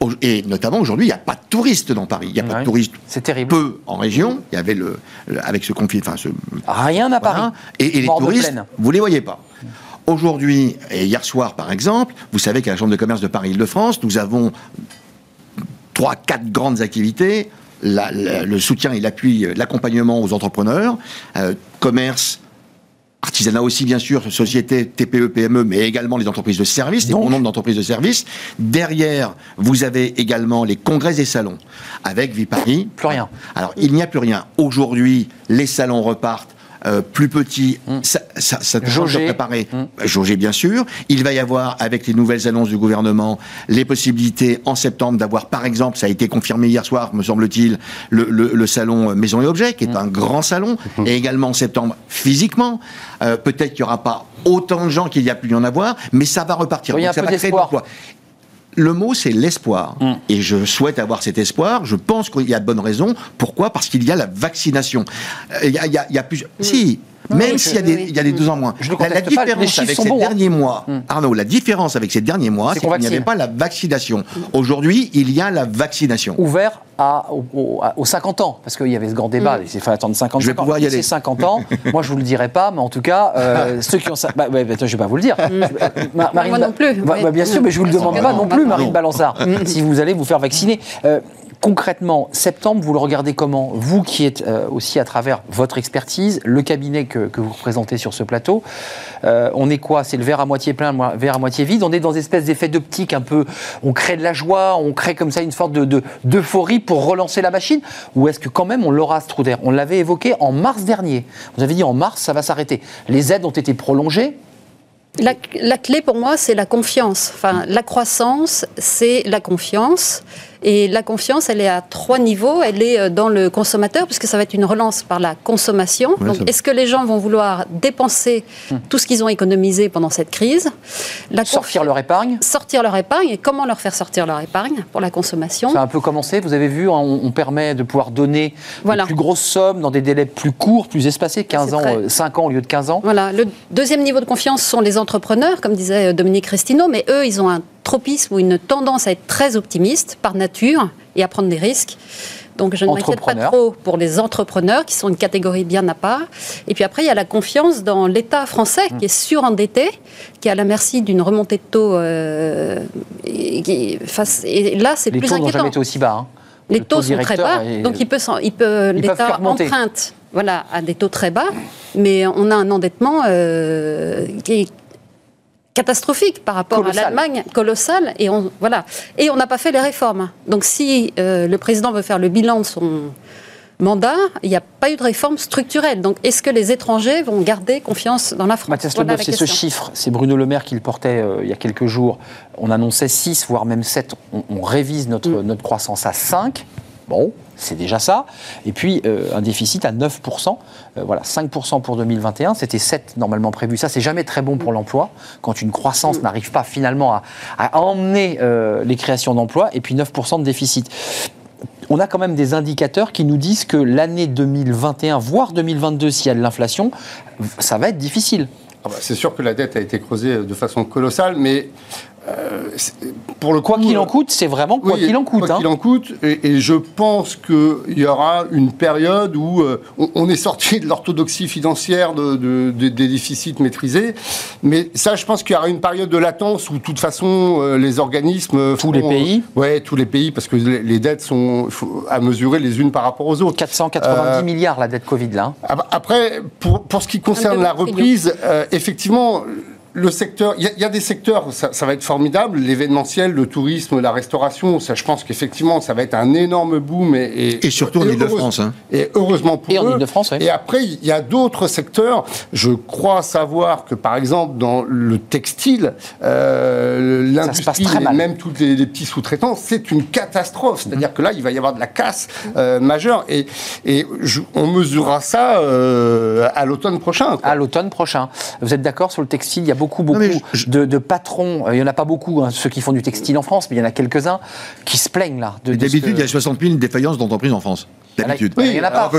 au- et notamment aujourd'hui, il n'y a pas de touristes dans Paris. Il n'y a pas de touristes C'est terrible. peu en région. Il y avait le, le- avec ce conflit, enfin ce Rien à Paris. Et, et les touristes, vous les voyez pas. Aujourd'hui, et hier soir par exemple, vous savez qu'à la Chambre de commerce de Paris-Île-de-France, nous avons trois, quatre grandes activités. La- la- le soutien et l'appui, euh, l'accompagnement aux entrepreneurs, euh, commerce, artisanat aussi bien sûr, société, TPE, PME, mais également les entreprises de services, des grands nombres d'entreprises de services. Derrière, vous avez également les congrès et salons avec Viparis. Plus rien. Alors, il n'y a plus rien. Aujourd'hui, les salons repartent. Euh, plus petits, ça, ça, ça te change de préparer. Mm. Jaugé, bien sûr. Il va y avoir, avec les nouvelles annonces du gouvernement, les possibilités en septembre d'avoir, par exemple, ça a été confirmé hier soir, me semble-t-il, le, le- le salon euh, Maison et Objets, qui est un grand salon, et également en septembre, physiquement. Euh, Peut-être qu'il n'y aura pas autant de gens qu'il y a pu y en avoir, mais ça va repartir. Oui, Donc, ça va créer de l'emploi. Le mot, c'est l'espoir. Mm. Et je souhaite avoir cet espoir. Je pense qu'il y a de bonnes raisons. Pourquoi? Parce qu'il y a la vaccination. Euh, Il y a, il y a- il y a plus... Si, Même s'il y a des, oui. il y a des deux ans moins. Je la, pas, différence chiffres avec ces bons, hein. derniers mois, Hmm. Arnaud, la différence avec ces derniers mois, C'est qu'il n'y avait pas la vaccination. Aujourd'hui, il y a la vaccination. ouvert à, au- au- à- aux 50 ans, parce qu'il y avait ce grand débat, il s'est fait attendre 50 Je vais ans. pouvoir y aller. 50 ans, moi je vous le dirai pas, mais en tout cas, euh, ceux qui ont ça, bah, ouais, bah, je vais pas vous le dire. Ma- Marine Moi non plus, Bah, bah, bien sûr, mais je vous le demande pas non plus. Marine Balançard, si vous allez vous faire vacciner. Euh, Concrètement, septembre, vous le regardez comment? Vous qui êtes euh, aussi à travers votre expertise, le cabinet que, vous représentez sur ce plateau, euh, on est quoi? C'est le verre à moitié plein, le verre à moitié vide? On est dans des espèces d'effets d'optique un peu. On crée de la joie, on crée comme ça une sorte de- de- d'euphorie pour relancer la machine? Ou est-ce que quand même on l'aura d'air? On l'avait évoqué en mars dernier. Vous avez dit en mars, ça va s'arrêter. Les aides ont été prolongées. La, la clé pour moi, c'est la confiance. Enfin, la croissance, c'est la confiance. Et la confiance, elle est à trois niveaux. Elle est euh, dans le consommateur, puisque ça va être une relance par la consommation. Donc, est-ce que les gens vont vouloir dépenser tout ce qu'ils ont économisé pendant cette crise? La Sortir leur épargne? Sortir leur épargne et comment leur faire sortir leur épargne pour la consommation? Ça a un peu commencé, vous avez vu, hein, on, on permet de pouvoir donner Voilà. de plus grosses sommes dans des délais plus courts, plus espacés, 15 C'est ans, très- euh, 5 ans au lieu de 15 ans. Voilà. Le deuxième niveau de confiance sont les entrepreneurs, comme disait euh, Dominique Restino, mais eux, ils ont un tropisme ou une tendance à être très optimistes par nature et à prendre des risques. Donc je ne m'inquiète pas trop pour les entrepreneurs, qui sont une catégorie bien à part. Et puis après, il y a la confiance dans l'État français, qui est surendetté, qui est à la merci d'une remontée de taux. euh, et, et là, c'est Les plus taux n'ont inquiétant. jamais été aussi bas. hein. Les Le taux taux sont très bas, donc il peut, il peut, l'État emprunte voilà, à des taux très bas, mais on a un endettement euh, qui est catastrophique par rapport Colossal. à l'Allemagne, colossal, et on voilà, et on n'a pas fait les réformes. Donc si euh, le président veut faire le bilan de son mandat, il n'y a pas eu de réforme structurelle. Donc est-ce que les étrangers vont garder confiance dans la France? Mathias Voilà c'est ce chiffre, c'est Bruno Le Maire qui le portait euh, il y a quelques jours. On annonçait 6, voire même 7. On, on révise notre, Mm. notre croissance à 5. Bon, c'est déjà ça. Et puis euh, un déficit à 9%. Euh, voilà, 5% pour 2021. C'était 7 normalement prévu. Ça, c'est jamais très bon pour Mm. l'emploi. Quand une croissance n'arrive pas finalement à, à emmener euh, les créations d'emplois. Et puis 9% de déficit. On a quand même des indicateurs qui nous disent que l'année 2021, voire 2022, s'il y a de l'inflation, ça va être difficile. Ah bah, C'est sûr que la dette a été creusée de façon colossale, mais euh, pour le Quoi qu'il en euh, coûte, c'est vraiment quoi oui, qu'il en coûte. Quoi hein. qu'il en coûte, et, et je pense qu'il y aura une période où euh, on, on est sorti de l'orthodoxie financière de, de- de- des déficits maîtrisés, mais ça, je pense qu'il y aura une période de latence où, de toute façon, euh, les organismes... Tous les pays Ouais, tous les pays, parce que les, les dettes sont faut- à mesurer les unes par rapport aux autres. 490 Euh, milliards la dette Covid là. hein. Après, pour, pour ce qui concerne la reprise, euh, effectivement, le secteur, il y, a- il y a des secteurs, ça, ça va être formidable, l'événementiel, le tourisme, la restauration, ça, je pense qu'effectivement, ça va être un énorme boom et, et, Et surtout en Ile-de-France, hein. Et heureusement pour Et en eux. Ile-de-France, oui. Et après, il y a d'autres secteurs. Je crois savoir que, par exemple, dans le textile, euh, l'industrie, même tous les, les petits sous-traitants, c'est une catastrophe. C'est-à-dire que là, il va y avoir de la casse euh, majeure. Et, et je- on mesurera ça euh, à l'automne prochain. quoi. À l'automne prochain. Vous êtes d'accord sur le textile? Il y a beaucoup, beaucoup je- de, de patrons. euh, Il n'y en a pas beaucoup, hein, ceux qui font du textile en France, mais il y en a quelques-uns qui se plaignent là. D'habitude, il y a 60 000 défaillances d'entreprises en France. D'habitude. Oui, il y en a pas.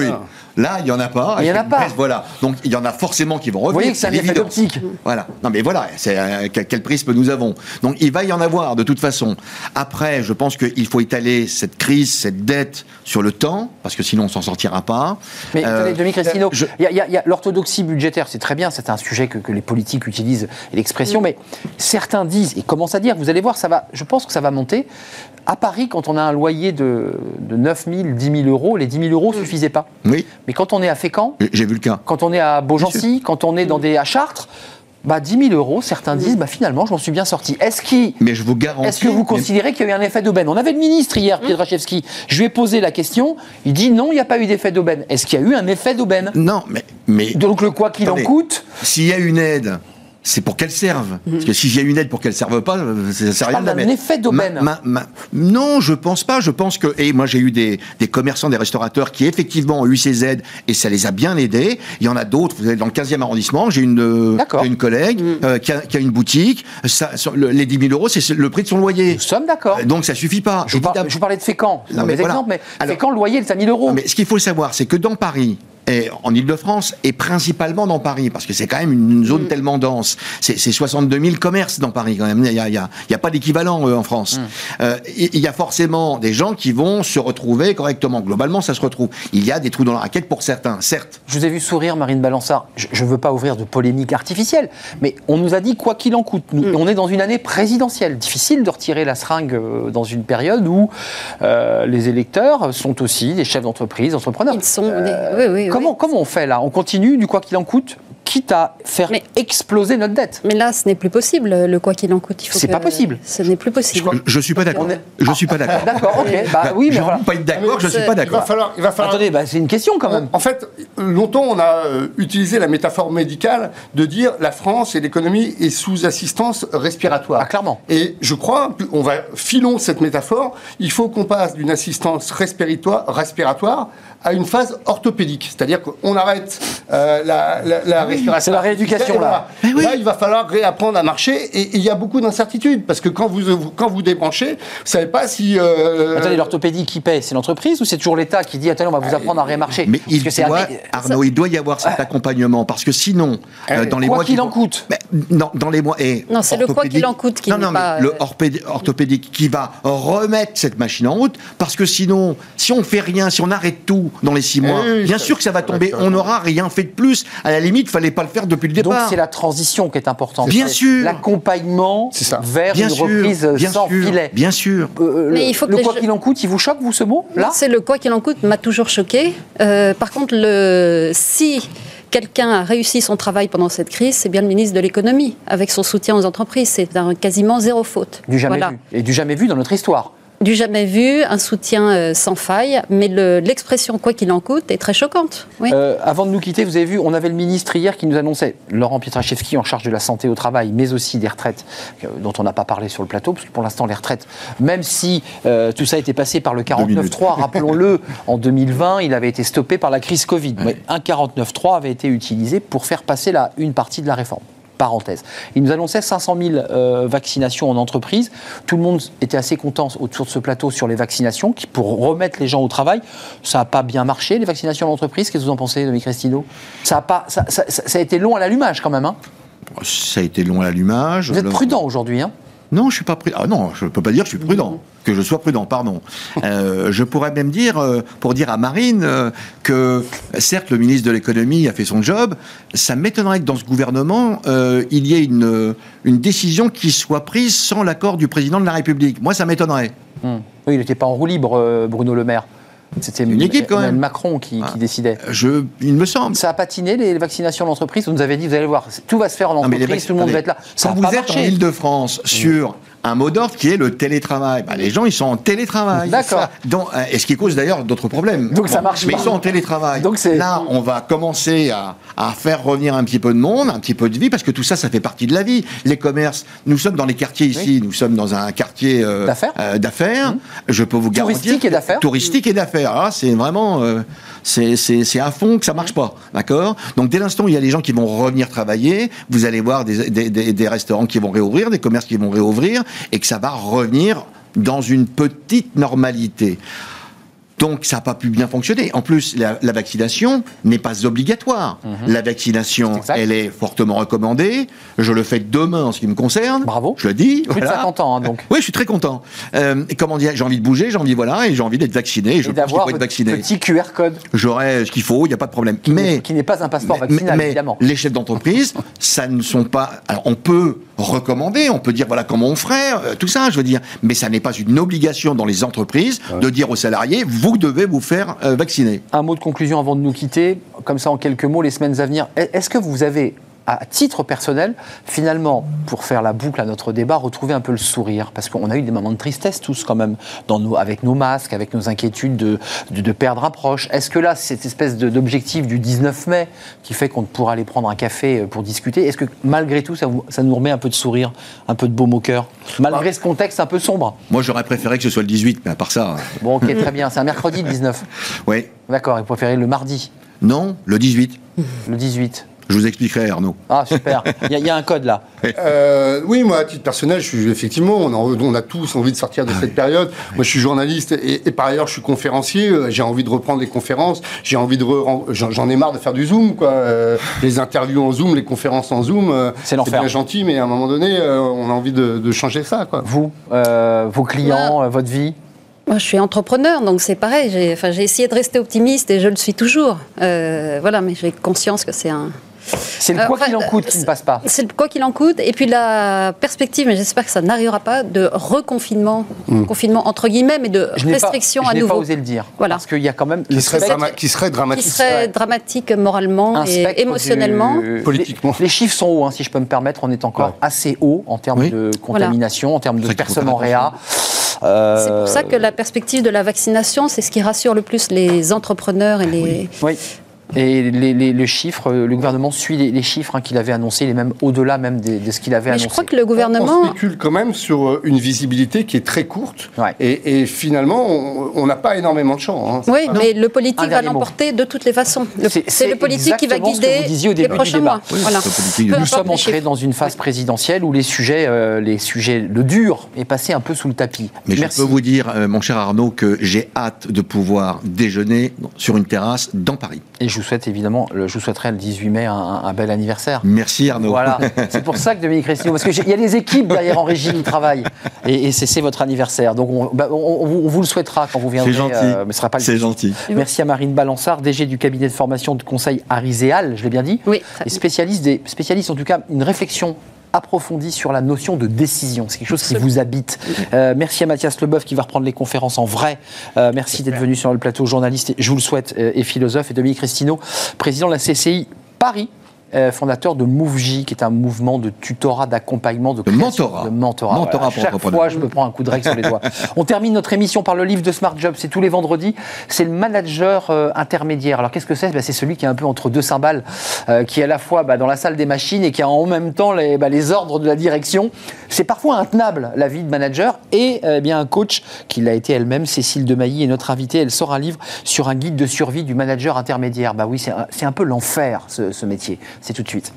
Là, il y en a pas. Il y en a pas. Voilà. Donc, il y en a forcément qui vont revenir. Vous voyez que c'est un effet évident. d'optique. Voilà. Non, mais voilà, c'est euh, quel, quel prisme nous avons. Donc, il va y en avoir de toute façon. Après, je pense qu'il faut étaler cette crise, cette dette sur le temps, parce que sinon, on s'en sortira pas. Mais Euh, Dominique Cristino, je- il y a- il y a, il y a l'orthodoxie budgétaire, c'est très bien, c'est un sujet que, que les politiques utilisent, et l'expression, mais certains disent, et commencent à dire, vous allez voir, ça va, je pense que ça va monter. À Paris, quand on a un loyer de, de 9 000, 10 000 euros, les 10 000 euros ne suffisaient pas. Oui, Mais quand on est à Fécamp, j'ai vu le cas. quand on est à Beaugency, quand on est dans des, à Chartres, bah 10 000 euros, certains disent, bah finalement, je m'en suis bien sorti. Est-ce qu'il Mais je vous garantis. est-ce que vous considérez qu'il y a eu un effet d'aubaine? On avait le ministre hier, Pietraszewski. Je lui ai posé la question. Il dit non, il n'y a pas eu d'effet d'aubaine. Est-ce qu'il y a eu un effet d'aubaine? Non, mais. mais Donc le quoi qu'il en coûte, S'il y a une aide, c'est pour qu'elle serve. Parce que y a une aide pour qu'elle serve pas, euh, ça sert à rien de la mettre. effet d'aubaine. Non, je pense pas. Je pense que. Et moi, j'ai eu des, des commerçants, des restaurateurs qui effectivement ont eu ces aides et ça les a bien aidés. Il y en a d'autres. Vous êtes dans le 15e arrondissement. J'ai une, euh, j'ai une collègue euh, qui, a, qui a une boutique. Ça, sur le- les 10 000 euros, c'est le prix de son loyer. nous sommes d'accord. Donc ça suffit pas. Je, vous par- évidemment. je vous parlais de Fécamp. Non, un mais mauvais voilà. exemple, mais Alors- Fécamp, le loyer, il est à 1000 euros. Non, mais ce qu'il faut savoir, c'est que dans Paris, et en Ile-de-France et principalement dans Paris, parce que c'est quand même une zone Mm. tellement dense. C'est c'est 62 000 commerces dans Paris quand même. Il n'y a, pas d'équivalent euh, en France. Mm. Euh, il y a forcément des gens qui vont se retrouver correctement. Globalement, ça se retrouve. Il y a des trous dans la raquette pour certains, certes. Je vous ai vu sourire, Marine Balançard. Je ne veux pas ouvrir de polémique artificielle, mais on nous a dit quoi qu'il en coûte. Nous, On est dans une année présidentielle. Difficile de retirer la seringue euh, dans une période où euh, les électeurs sont aussi des chefs d'entreprise, entrepreneurs. Ils sont. oui, oui, Comment, on fait là? On continue du quoi qu'il en coûte, quitte à faire Mais- exploser notre dette. Mais là, ce n'est plus possible, le quoi qu'il en coûte. Il faut C'est que- pas possible. Ce n'est plus possible. Je, je suis pas d'accord. Je suis pas d'accord. D'accord, ok. Bah oui, mais voilà. pas d'accord, je suis C'est- pas Il va d'accord. falloir, il va falloir Attendez, bah, c'est une question quand même. En fait, longtemps, on a euh, utilisé la métaphore médicale de dire la France et l'économie est sous assistance respiratoire. Ah, clairement. Et je crois, on va filons cette métaphore, il faut qu'on passe d'une assistance respiratoire, respiratoire à une phase orthopédique. C'est-à-dire qu'on arrête euh, la, la, la respiration. c'est la rééducation, Et là. Oui. Là, il va falloir réapprendre à marcher et il y a beaucoup d'incertitudes parce que quand vous, vous- quand vous débranchez, vous savez pas si... euh, Attendez, l'orthopédie qui paie, c'est l'entreprise ou c'est toujours l'État qui dit attendez, on va vous apprendre à rémarcher? Mais Parce il que c'est un- doit, Arnaud, il doit y avoir cet accompagnement parce que sinon, euh, dans les Quoi mois qu'il qui en coûte. Mais, non, dans les mois et Non, c'est le quoi qu'il en coûte qui non, n'est non, mais le euh, orthopédi- orthopédique qui va remettre cette machine en route parce que sinon, si on fait rien, si on arrête tout dans les six mois, oui, bien ça- sûr que ça va tomber. On n'aura rien fait de plus. À la limite, fallait pas le faire depuis le Donc départ. c'est la transition qui est importante. Bien sûr. L'accompagnement C'est ça. vers bien une sûr, reprise bien sans sûr, filet. bien sûr. Euh, Mais le, il faut que le quoi qu'il en coûte, il vous choque, vous, ce mot Là? C'est le quoi qu'il en coûte m'a toujours choqué. Euh, par contre, le, si quelqu'un a réussi son travail pendant cette crise, c'est bien le ministre de l'économie, avec son soutien aux entreprises. C'est un quasiment zéro faute. Du jamais Voilà. vu. Et du jamais vu dans notre histoire. Du jamais vu, un soutien euh, sans faille, mais le- l'expression quoi qu'il en coûte est très choquante. Oui. Euh, avant de nous quitter, vous avez vu, on avait le ministre hier qui nous annonçait, Laurent Pietraszewski en charge de la santé au travail, mais aussi des retraites, euh, dont on n'a pas parlé sur le plateau, parce que pour l'instant, les retraites, même si euh, tout ça a été passé par le 49.3, rappelons-le, en 2020, il avait été stoppé par la crise Covid. Mais un 49.3 avait été utilisé pour faire passer la, une partie de la réforme. Parenthèse. Il nous annonçait 500 000 euh, vaccinations en entreprise. Tout le monde était assez content autour de ce plateau sur les vaccinations, qui, pour remettre les gens au travail. Ça n'a pas bien marché, les vaccinations en entreprise. Qu'est-ce que vous en pensez, Dominique Cristino ça a, pas, ça, ça- ça- ça a été long à l'allumage quand même. hein? Ça a été long à l'allumage. Vous êtes prudent aujourd'hui. hein? Non, je suis pas prudent. Ah non, je peux pas dire que je suis prudent. Que je sois prudent, pardon. Euh, je pourrais même dire, euh, pour dire à Marine, euh, que certes le ministre de l'économie a fait son job. Ça m'étonnerait que dans ce gouvernement, euh, il y ait une, une décision qui soit prise sans l'accord du président de la République. Moi, ça m'étonnerait. Hmm. Oui, il n'était pas en roue libre, euh, Bruno Le Maire. C'était Une équipe, quand même. Macron qui, qui Ah. décidait. Je, il me semble. Ça a patiné les vaccinations en entreprise. Vous nous avez dit, vous allez voir, tout va se faire en les entreprise, tout le monde va être là. Ça Quand vous pas êtes en. Ile-de-France sur un mot d'ordre qui est le télétravail, bah, les gens ils sont en télétravail. D'accord. Euh, et ce qui cause d'ailleurs d'autres problèmes. Donc ça marche Mais pas. ils sont en télétravail. Donc c'est- Là, on va commencer à, à faire revenir un petit peu de monde, un petit peu de vie, parce que tout ça, ça fait partie de la vie. Les commerces, nous sommes dans les quartiers ici, nous sommes dans un quartier euh, D'affaires. Mmh. euh, d'affaires. Je peux vous garantir. Touristique et d'affaires. Touristique et d'affaires. Ah, c'est vraiment, euh, c'est à fond que ça marche pas, d'accord? Donc dès l'instant où il y a les gens qui vont revenir travailler, vous allez voir des, des- des- des restaurants qui vont réouvrir, des commerces qui vont réouvrir, et que ça va revenir dans une petite normalité. Donc ça n'a pas pu bien fonctionner. En plus, la, la vaccination n'est pas obligatoire. La vaccination, elle est fortement recommandée. Je le fais demain en ce qui me concerne. Bravo. Je le dis. Plus de voilà. 50 ans, hein, donc. Oui, je suis très content. Euh, comment dire J'ai envie de bouger, j'ai envie, voilà, et j'ai envie d'être vacciné. Et d'avoir votre petit QR code, J'aurai ce qu'il faut, il n'y a pas de problème. Mais qui n'est pas un passeport mais- vaccinal, mais évidemment. les chefs d'entreprise, ça ne sont pas. Alors, on peut recommander, on peut dire voilà comment on ferait, euh, tout ça, je veux dire. Mais ça n'est pas une obligation dans les entreprises de dire aux salariés vous devez vous faire euh, vacciner. Un mot de conclusion avant de nous quitter, comme ça en quelques mots, les semaines à venir. Est-ce que vous avez, à titre personnel, finalement, pour faire la boucle à notre débat, retrouvé un peu le sourire Parce qu'on a eu des moments de tristesse tous quand même, dans nos, avec nos masques, avec nos inquiétudes de, de, de perdre un proche. Est-ce que là, cette espèce d'objectif du 19 mai qui fait qu'on pourra aller prendre un café euh, pour discuter, est-ce que malgré tout, ça, vous- ça nous remet un peu de sourire, un peu de baume au cœur Malgré ce contexte un peu sombre? Moi, j'aurais préféré que ce soit le 18, mais à part ça, Bon, ok, très bien. C'est un mercredi le 19. oui. D'accord, vous préférez le mardi, Non, le 18. le 18. Je vous expliquerai, Arnaud. Ah, super. Il y, a- il y a un code là. Euh, oui, moi, à titre personnel, je suis effectivement, on a, on a tous envie de sortir de cette période. Moi, je suis journaliste et, et par ailleurs, je suis conférencier. Euh, J'ai envie de reprendre les conférences. J'ai envie de, re- j'en j'en ai marre de faire du Zoom, quoi. Euh, les interviews en Zoom, les conférences en Zoom. euh, C'est l'enfer. bien gentil, mais à un moment donné, euh, on a envie de, de changer ça, quoi. Vous, euh, vos clients, votre vie Moi, je suis entrepreneur, donc c'est pareil. J'ai enfin, j'ai essayé de rester optimiste et je le suis toujours. Euh, voilà, mais j'ai conscience que c'est un. C'est le Euh, quoi enfin, qu'il en coûte qui ne passe pas. C'est le quoi qu'il en coûte. Et puis la perspective, mais j'espère que ça n'arrivera pas, de reconfinement, confinement entre guillemets, mais de Hmm. Je n'ai pas, restriction je à n'ai pas nouveau. osé le dire. Voilà. Parce qu'il y a quand même Qui serait, spectre- qui serait Qui dramatique. serait dramatique moralement un et émotionnellement. du- Politiquement. Les, les chiffres sont hauts, hein, si je peux me permettre. On est encore Ouais. assez haut en termes Oui. de contamination, en termes de personnes en réa. Euh, C'est pour ça que la perspective de la vaccination, c'est ce qui rassure le plus les entrepreneurs et les. Oui. Et les, les- les chiffres, le gouvernement suit les, les chiffres hein, qu'il avait annoncés, il est même au-delà même de, ce qu'il avait Mais je annoncé. crois que le On gouvernement. spécule quand même sur euh, une visibilité qui est très courte. Ouais. Et, et finalement, on- on n'a pas énormément de champ. hein. Oui, mais le Un politique va l'emporter de toutes les façons. C'est- le politique qui va exactement ce que guider vous disiez au les début du prochains débat. mois. Oui, Voilà. Nous sommes entrés dans une phase présidentielle où les sujets, euh, les sujets, le dur est passé un peu sous le tapis. Mais Merci. je peux vous dire, euh, mon cher Arnaud, que j'ai hâte de pouvoir déjeuner sur une terrasse dans Paris. Et je vous souhaite évidemment, le- je vous souhaiterai le 18 mai un, un- un bel anniversaire. Merci Arnaud. Voilà, c'est pour ça que Dominique Restignol, parce qu'il y a des équipes derrière en régie qui travaillent, et, et c'est votre anniversaire. Donc on, bah, on- on vous- on vous le souhaitera quand vous viendrez, C'est gentil. euh, mais ce sera pas le C'est gentil. Merci à Marine Balançard, DG du cabinet de formation de conseil Ariséal, je l'ai bien dit, Oui, et spécialiste, des, spécialiste en tout cas, une réflexion approfondie sur la notion de décision. C'est quelque chose qui vous habite. Euh, merci à Mathias Leboeuf qui va reprendre les conférences en vrai. Euh, merci d'être venu sur le plateau, journaliste, et- je vous le souhaite, euh, et philosophe. Et Dominique Cristino, président de la CCI Paris. Euh, fondateur de MoveJ, qui est un mouvement de tutorat, d'accompagnement, de, création- mentorat. De mentorat. Mentorat voilà. Chaque fois, je me prends un coup de règle sur les doigts. On termine notre émission par le livre de Smart Job. C'est tous les vendredis. C'est le manager euh, intermédiaire. Alors, qu'est-ce que c'est? Ben, C'est celui qui est un peu entre deux cymbales, euh, qui est à la fois bah, dans la salle des machines et qui a en même temps les, bah, les ordres de la direction. C'est parfois intenable, la vie de manager. Et eh bien un coach qui l'a été elle-même, Cécile Demailly, est notre invitée. Elle sort un livre sur un guide de survie du manager intermédiaire. Bah oui, c'est un, peu l'enfer, ce, ce métier. C'est tout de suite.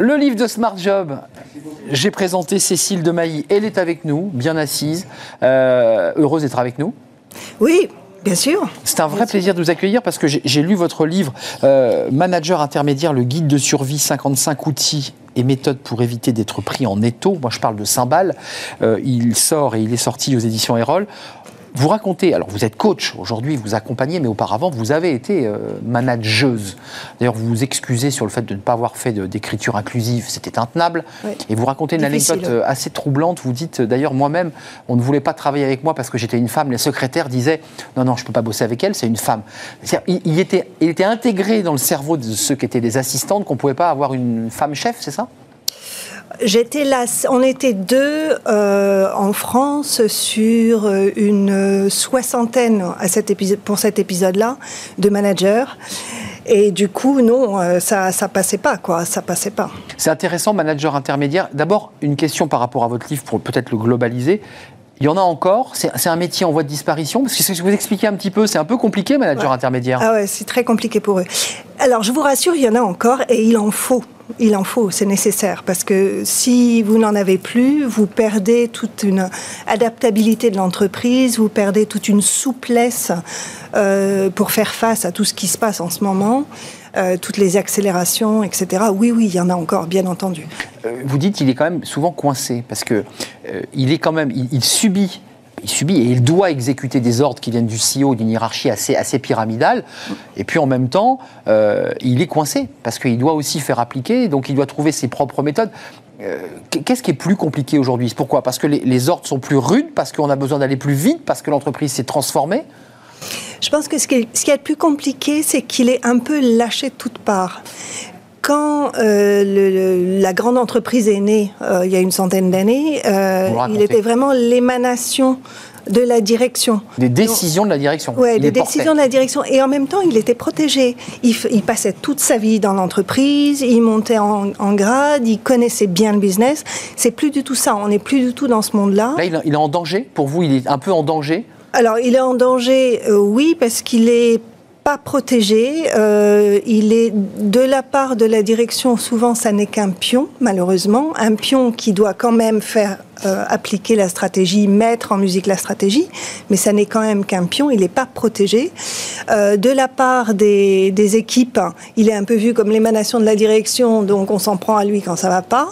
Le livre de Smart Job, j'ai présenté Cécile Demailly. Elle est avec nous, bien assise, euh, heureuse d'être avec nous. Oui, bien sûr. C'est un vrai plaisir de vous accueillir parce que j'ai lu votre livre euh, Manager intermédiaire, le guide de survie 55 outils et méthodes pour éviter d'être pris en étau. Moi, je parle de Cymbal. Euh, il sort et il est sorti aux éditions Erol. Vous racontez, alors vous êtes coach aujourd'hui, vous accompagnez, mais auparavant vous avez été euh, manageuse. D'ailleurs, vous vous excusez sur le fait de ne pas avoir fait d'écriture inclusive, c'était intenable. Oui. Et vous racontez une Difficile. anecdote euh, assez troublante. Vous dites, d'ailleurs, moi-même, on ne voulait pas travailler avec moi parce que j'étais une femme. Les secrétaires disaient, non, non, je ne peux pas bosser avec elle, c'est une femme. Il était, il était intégré dans le cerveau de ceux qui étaient des assistantes qu'on ne pouvait pas avoir une femme chef, c'est ça? J'étais là, on était deux euh, en France sur euh, une soixantaine cet épisode, pour cet épisode-là de managers. Et du coup, non, euh, ça, ça passait pas, quoi. Ça passait pas. C'est intéressant, manager intermédiaire. D'abord, une question par rapport à votre livre pour peut-être le globaliser. Il y en a encore C'est un métier en voie de disparition Parce que si vous expliquez un petit peu, c'est un peu compliqué, manager Ouais. intermédiaire. Ah ouais, c'est très compliqué pour eux. Alors, je vous rassure, il y en a encore et il en faut. Il en faut, c'est nécessaire. Parce que si vous n'en avez plus, vous perdez toute une adaptabilité de l'entreprise, vous perdez toute une souplesse euh, pour faire face à tout ce qui se passe en ce moment, euh, toutes les accélérations, etc. Oui, oui, il y en a encore, bien entendu. Euh, vous dites qu'il est quand même souvent coincé parce que euh, il est quand même, il, subit. Il subit et il doit exécuter des ordres qui viennent du CEO, d'une hiérarchie assez, assez pyramidale. Et puis en même temps, euh, il est coincé parce qu'il doit aussi faire appliquer, donc il doit trouver ses propres méthodes. Qu'est-ce qui est plus compliqué aujourd'hui? Pourquoi? Parce que les ordres sont plus rudes, parce qu'on a besoin d'aller plus vite, parce que l'entreprise s'est transformée? Je pense que ce qui est, ce qui est le plus compliqué, c'est qu'il est un peu lâché de toutes parts. Quand euh, le- le- la grande entreprise est née, euh, il y a une centaine d'années, euh, il était vraiment l'émanation de la direction. Des décisions de la direction. Oui, des portait. décisions de la direction. Et en même temps, il était protégé. Il, passait toute sa vie dans l'entreprise, il montait en, en grade, il connaissait bien le business. C'est plus du tout ça. On n'est plus du tout dans ce monde-là. Là, il est en danger. Pour vous, il est un peu en danger. Alors, il est en danger, euh, oui, parce qu'il est pas protégé. Euh, il est de la part de la direction. Souvent, ça n'est qu'un pion, malheureusement, un pion qui doit quand même faire euh, appliquer la stratégie, mettre en musique la stratégie, mais ça n'est quand même qu'un pion. Il n'est pas protégé. Euh, de la part des, des équipes, il est un peu vu comme l'émanation de la direction, donc on s'en prend à lui quand ça va pas.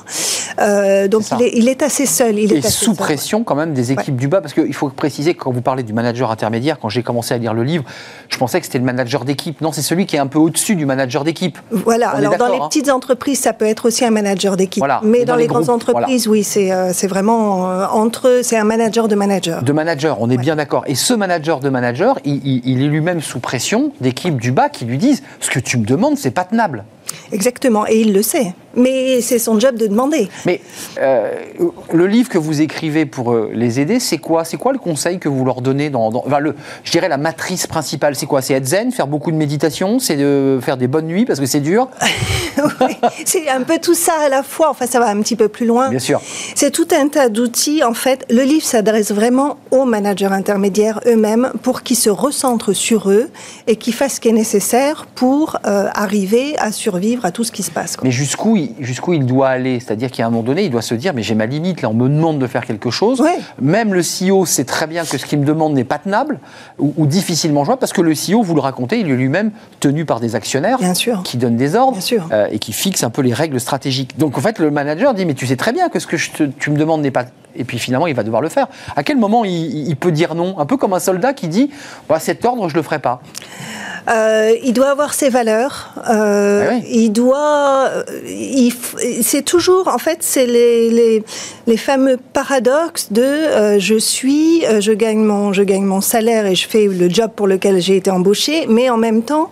Euh, donc il est, il est assez seul. Il et est sous seul. pression quand même des équipes du bas, parce qu'il faut préciser que quand vous parlez du manager intermédiaire, quand j'ai commencé à lire le livre, je pensais que c'était le manager d'équipe. Non, c'est celui qui est un peu au-dessus du manager d'équipe. Voilà, On alors dans les hein. petites entreprises, ça peut être aussi un manager d'équipe. Voilà, Mais dans, dans les, les grandes groupes, entreprises, oui, c'est c'est vraiment euh, entre eux, c'est un manager de manager. De manager, on est Ouais. bien d'accord. Et ce manager de manager, il, il- il est lui-même sous pression d'équipes du bas qui lui disent ce que tu me demandes, c'est pas tenable. Exactement, et il le sait. Mais c'est son job de demander. Mais euh, le livre que vous écrivez pour euh, les aider, c'est quoi? C'est quoi le conseil que vous leur donnez dans, dans- enfin, le, Je dirais la matrice principale, c'est quoi? C'est être zen, faire beaucoup de méditation, c'est de faire des bonnes nuits parce que c'est dur? Oui, c'est un peu tout ça à la fois. Enfin, ça va un petit peu plus loin. Bien sûr. C'est tout un tas d'outils. En fait, le livre s'adresse vraiment aux managers intermédiaires eux-mêmes pour qu'ils se recentrent sur eux et qu'ils fassent ce qui est nécessaire pour euh, arriver à survivre à tout ce qui se passe. quoi. Mais jusqu'où jusqu'où il doit aller C'est-à-dire qu'à un moment donné, il doit se dire mais j'ai ma limite, là on me demande de faire quelque chose. Ouais. Même le CEO sait très bien que ce qu'il me demande n'est pas tenable ou, ou difficilement jouable parce que le CEO, vous le racontez, il est lui-même tenu par des actionnaires Bien sûr. qui donnent des ordres euh, et qui fixent un peu les règles stratégiques. Donc en fait, le manager dit mais tu sais très bien que ce que je te- tu me demandes n'est pas et puis finalement, il va devoir le faire. À quel moment il, il peut dire non Un peu comme un soldat qui dit bah, cet ordre, je le ferai pas. Euh, il doit avoir ses valeurs. euh, Ah oui. Il doit. euh, c'est toujours, en fait, c'est les, les, les fameux paradoxes de euh, je suis, je gagne mon, je gagne mon salaire et je fais le job pour lequel j'ai été embauché, mais en même temps,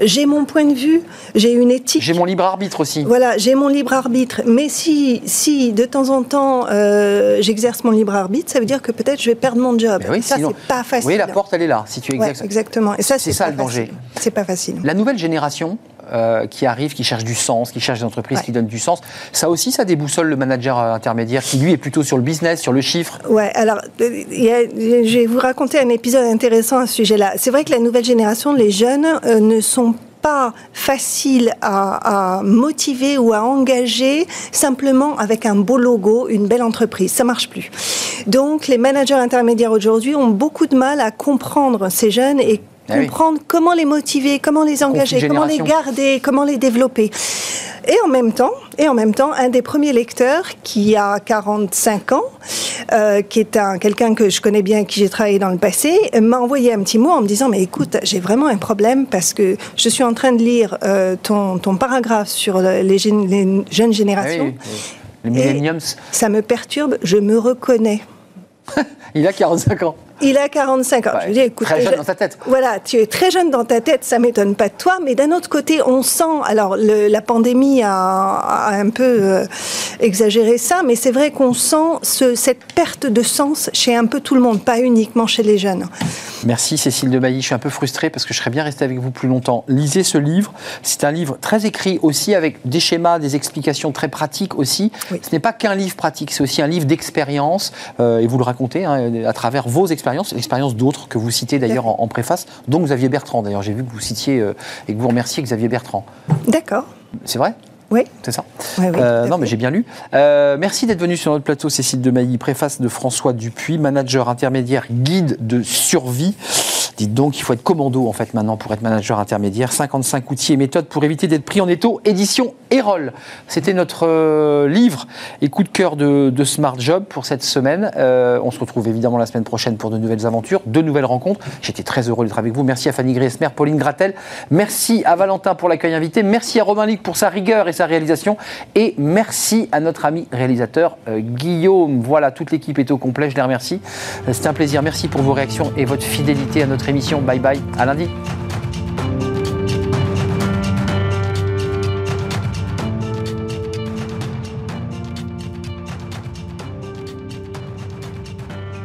j'ai mon point de vue, j'ai une éthique. J'ai mon libre arbitre aussi. Voilà, j'ai mon libre arbitre. Mais si, si de temps en temps euh, j'exerce mon libre arbitre, ça veut dire que peut-être je vais perdre mon job. Oui, ça, sinon- c'est pas facile. Oui, la porte, elle est là. Si tu Ouais, exerces. exactement. Et ça, C'est ça, pas le danger. C'est pas facile. La nouvelle génération euh, qui arrive, qui cherche du sens, qui cherche des entreprises Ouais. qui donnent du sens, ça aussi, ça déboussole le manager euh, intermédiaire qui, lui, est plutôt sur le business, sur le chiffre. Ouais, alors, euh, il y a- je vais vous raconter un épisode intéressant à ce sujet-là. C'est vrai que la nouvelle génération, les jeunes, euh, ne sont pas faciles à, à motiver ou à engager simplement avec un beau logo, une belle entreprise. Ça marche plus. Donc, les managers intermédiaires aujourd'hui ont beaucoup de mal à comprendre ces jeunes et Ah oui. comprendre comment les motiver, comment les engager, comment les garder, comment les développer. Et en même temps, et en même temps, un des premiers lecteurs qui a 45 ans, euh, qui est un quelqu'un que je connais bien, qui j'ai travaillé dans le passé, m'a envoyé un petit mot en me disant mais écoute, j'ai vraiment un problème parce que je suis en train de lire euh, ton, ton paragraphe sur le- les, jeunes Ah générations. oui, les millenniums, Ça me perturbe, je me reconnais. il a 45 ans. Il a 45 ans. Ouais, je dis, écoute, très jeune je- dans ta tête. Voilà, tu es très jeune dans ta tête, ça m'étonne pas de toi, mais d'un autre côté, on sent, alors le- la pandémie a, a un peu euh, exagéré ça, mais c'est vrai qu'on sent ce- cette perte de sens chez un peu tout le monde, pas uniquement chez les jeunes. Merci Cécile de Bailly. Je suis un peu frustré parce que je serais bien resté avec vous plus longtemps. Lisez ce livre. C'est un livre très écrit aussi avec des schémas, des explications très pratiques aussi. Oui. Ce n'est pas qu'un livre pratique, c'est aussi un livre d'expérience. euh, et vous le racontez hein, à travers vos expériences, l'expérience d'autres que vous citez d'ailleurs en, en préface, dont Xavier Bertrand. D'ailleurs, j'ai vu que vous citiez euh, et que vous remerciez Xavier Bertrand. D'accord. C'est vrai? Oui. c'est ça? Oui, oui, Euh, Non, mais j'ai bien lu. Euh, merci d'être venu sur notre plateau, Cécile de Mailly, préface de François Dupuis, manager intermédiaire, guide de survie. Dites donc, il faut être commando en fait maintenant pour être manager intermédiaire. 55 outils et méthodes pour éviter d'être pris en étau. Édition Erol. C'était notre euh, livre et coup de cœur de, Smart Job pour cette semaine. Euh, on se retrouve évidemment la semaine prochaine pour de nouvelles aventures, de nouvelles rencontres. J'étais très heureux d'être avec vous. Merci à Fanny Griesmer, Pauline Gratel. Merci à Valentin pour l'accueil invité. Merci à Romain Lic pour sa rigueur et sa réalisation. Et merci à notre ami réalisateur euh, Guillaume. Voilà, toute l'équipe est au complet. Je les remercie. C'était un plaisir. Merci pour vos réactions et votre fidélité à notre émission. Bye bye. À lundi.